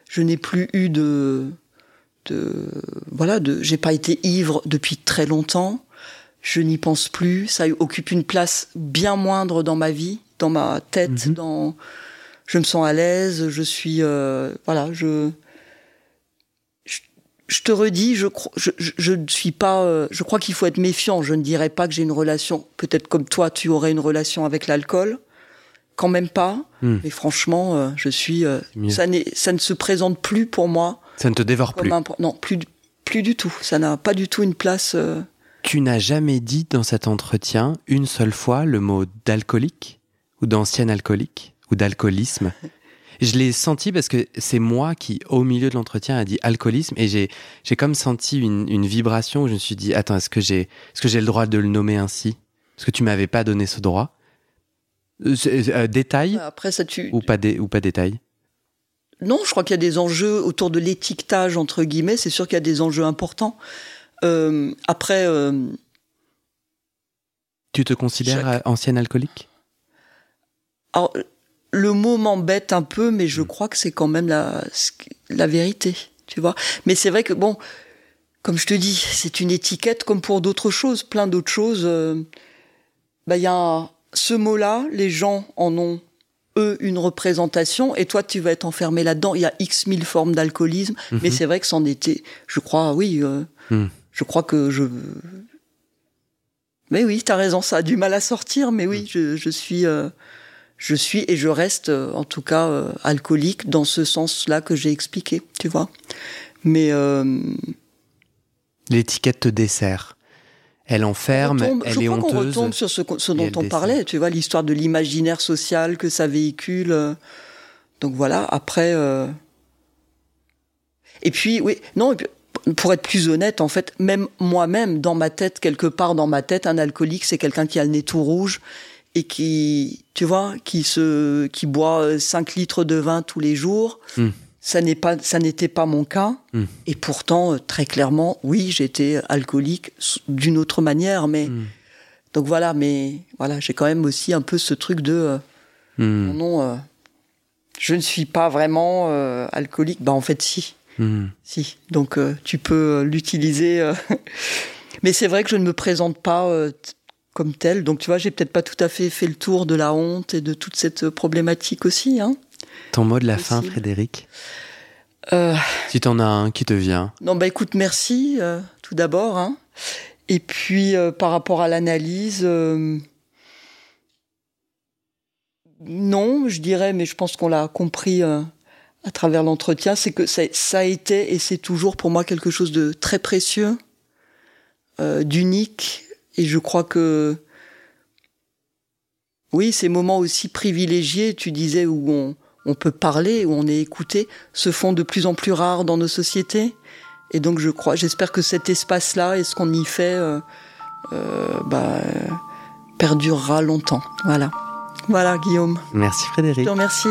Je n'ai plus eu de, de, voilà, de, j'ai pas été ivre depuis très longtemps. Je n'y pense plus. Ça occupe une place bien moindre dans ma vie, dans ma tête, mm-hmm. dans, je me sens à l'aise. Je suis, euh, voilà, je, je te redis, je, je, je ne suis pas. Euh, je crois qu'il faut être méfiant. Je ne dirais pas que j'ai une relation. Peut-être comme toi, tu aurais une relation avec l'alcool. Quand même pas. Hmm. Mais franchement, euh, je suis. Euh, ça, ça ne se présente plus pour moi.
Ça ne te dévore plus.
non, plus, plus du tout. Ça n'a pas du tout une place.
Tu n'as jamais dit dans cet entretien une seule fois le mot d'alcoolique ou d'ancien alcoolique ou d'alcoolisme. (laughs) Je l'ai senti parce que c'est moi qui, au milieu de l'entretien, a dit alcoolisme et j'ai, j'ai comme senti une, une, vibration où je me suis dit, attends, est-ce que j'ai, est-ce que j'ai le droit de le nommer ainsi? Parce que tu m'avais pas donné ce droit. Euh, euh détail.
Bah, après, ça tu.
Ou pas, ou pas détail.
Non, je crois qu'il y a des enjeux autour de l'étiquetage, entre guillemets. C'est sûr qu'il y a des enjeux importants. Euh, après. Euh,
tu te considères ancienne alcoolique?
Alors, le mot m'embête un peu, mais je mm. crois que c'est quand même la, la vérité, tu vois. Mais c'est vrai que bon, comme je te dis, c'est une étiquette comme pour d'autres choses, plein d'autres choses. Euh, bah il y a ce mot-là, les gens en ont eux une représentation, et toi tu vas être enfermé là-dedans. Il y a x mille formes d'alcoolisme, mm-hmm. mais c'est vrai que c'en était. Je crois, oui. Euh, mm. Je crois que je. Mais oui, t'as raison, ça a du mal à sortir, mais oui, mm. je, je suis. Euh, je suis et je reste euh, en tout cas alcoolique dans ce sens-là que j'ai expliqué, tu vois. Mais
l'étiquette te dessert. Elle enferme, elle est honteuse.
On retombe sur ce, ce dont on parlait, tu vois, l'histoire de l'imaginaire social que ça véhicule. Donc voilà. Après, et puis oui, non. pour être plus honnête, en fait, même moi-même, dans ma tête, quelque part dans ma tête, un alcoolique, c'est quelqu'un qui a le nez tout rouge et qui, tu vois, qui se, qui boit 5 litres de vin tous les jours. Hmm. Ça n'est pas, ça n'était pas mon cas. Hmm. Et pourtant, euh, très clairement, oui, j'étais alcoolique d'une autre manière, mais hmm. donc voilà, mais voilà, j'ai quand même aussi un peu ce truc de euh, non, euh, je ne suis pas vraiment alcoolique. Bah en fait, si, si. Donc tu peux l'utiliser. (laughs) mais c'est vrai que je ne me présente pas comme tel. Donc tu vois, j'ai peut-être pas tout à fait fait le tour de la honte et de toute cette problématique aussi. Hein.
Ton mot de la fin, Frédéric euh... Si t'en as un qui te vient.
Non, bah écoute, merci euh, tout d'abord. Hein. Et puis euh, par rapport à l'analyse, euh, non, je dirais, mais je pense qu'on l'a compris à travers l'entretien, c'est que ça, ça, a été et c'est toujours pour moi quelque chose de très précieux, d'unique, et je crois que oui, ces moments aussi privilégiés, tu disais, où on, on peut parler, où on est écouté, se font de plus en plus rares dans nos sociétés. Et donc je crois, j'espère que cet espace-là et ce qu'on y fait euh, euh, bah, perdurera longtemps. Voilà. Voilà, Guillaume.
Merci Frédéric. Je
te remercie.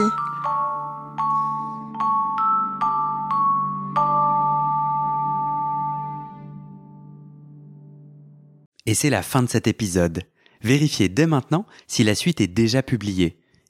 Et c'est la fin de cet épisode. Vérifiez dès maintenant si la suite est déjà publiée.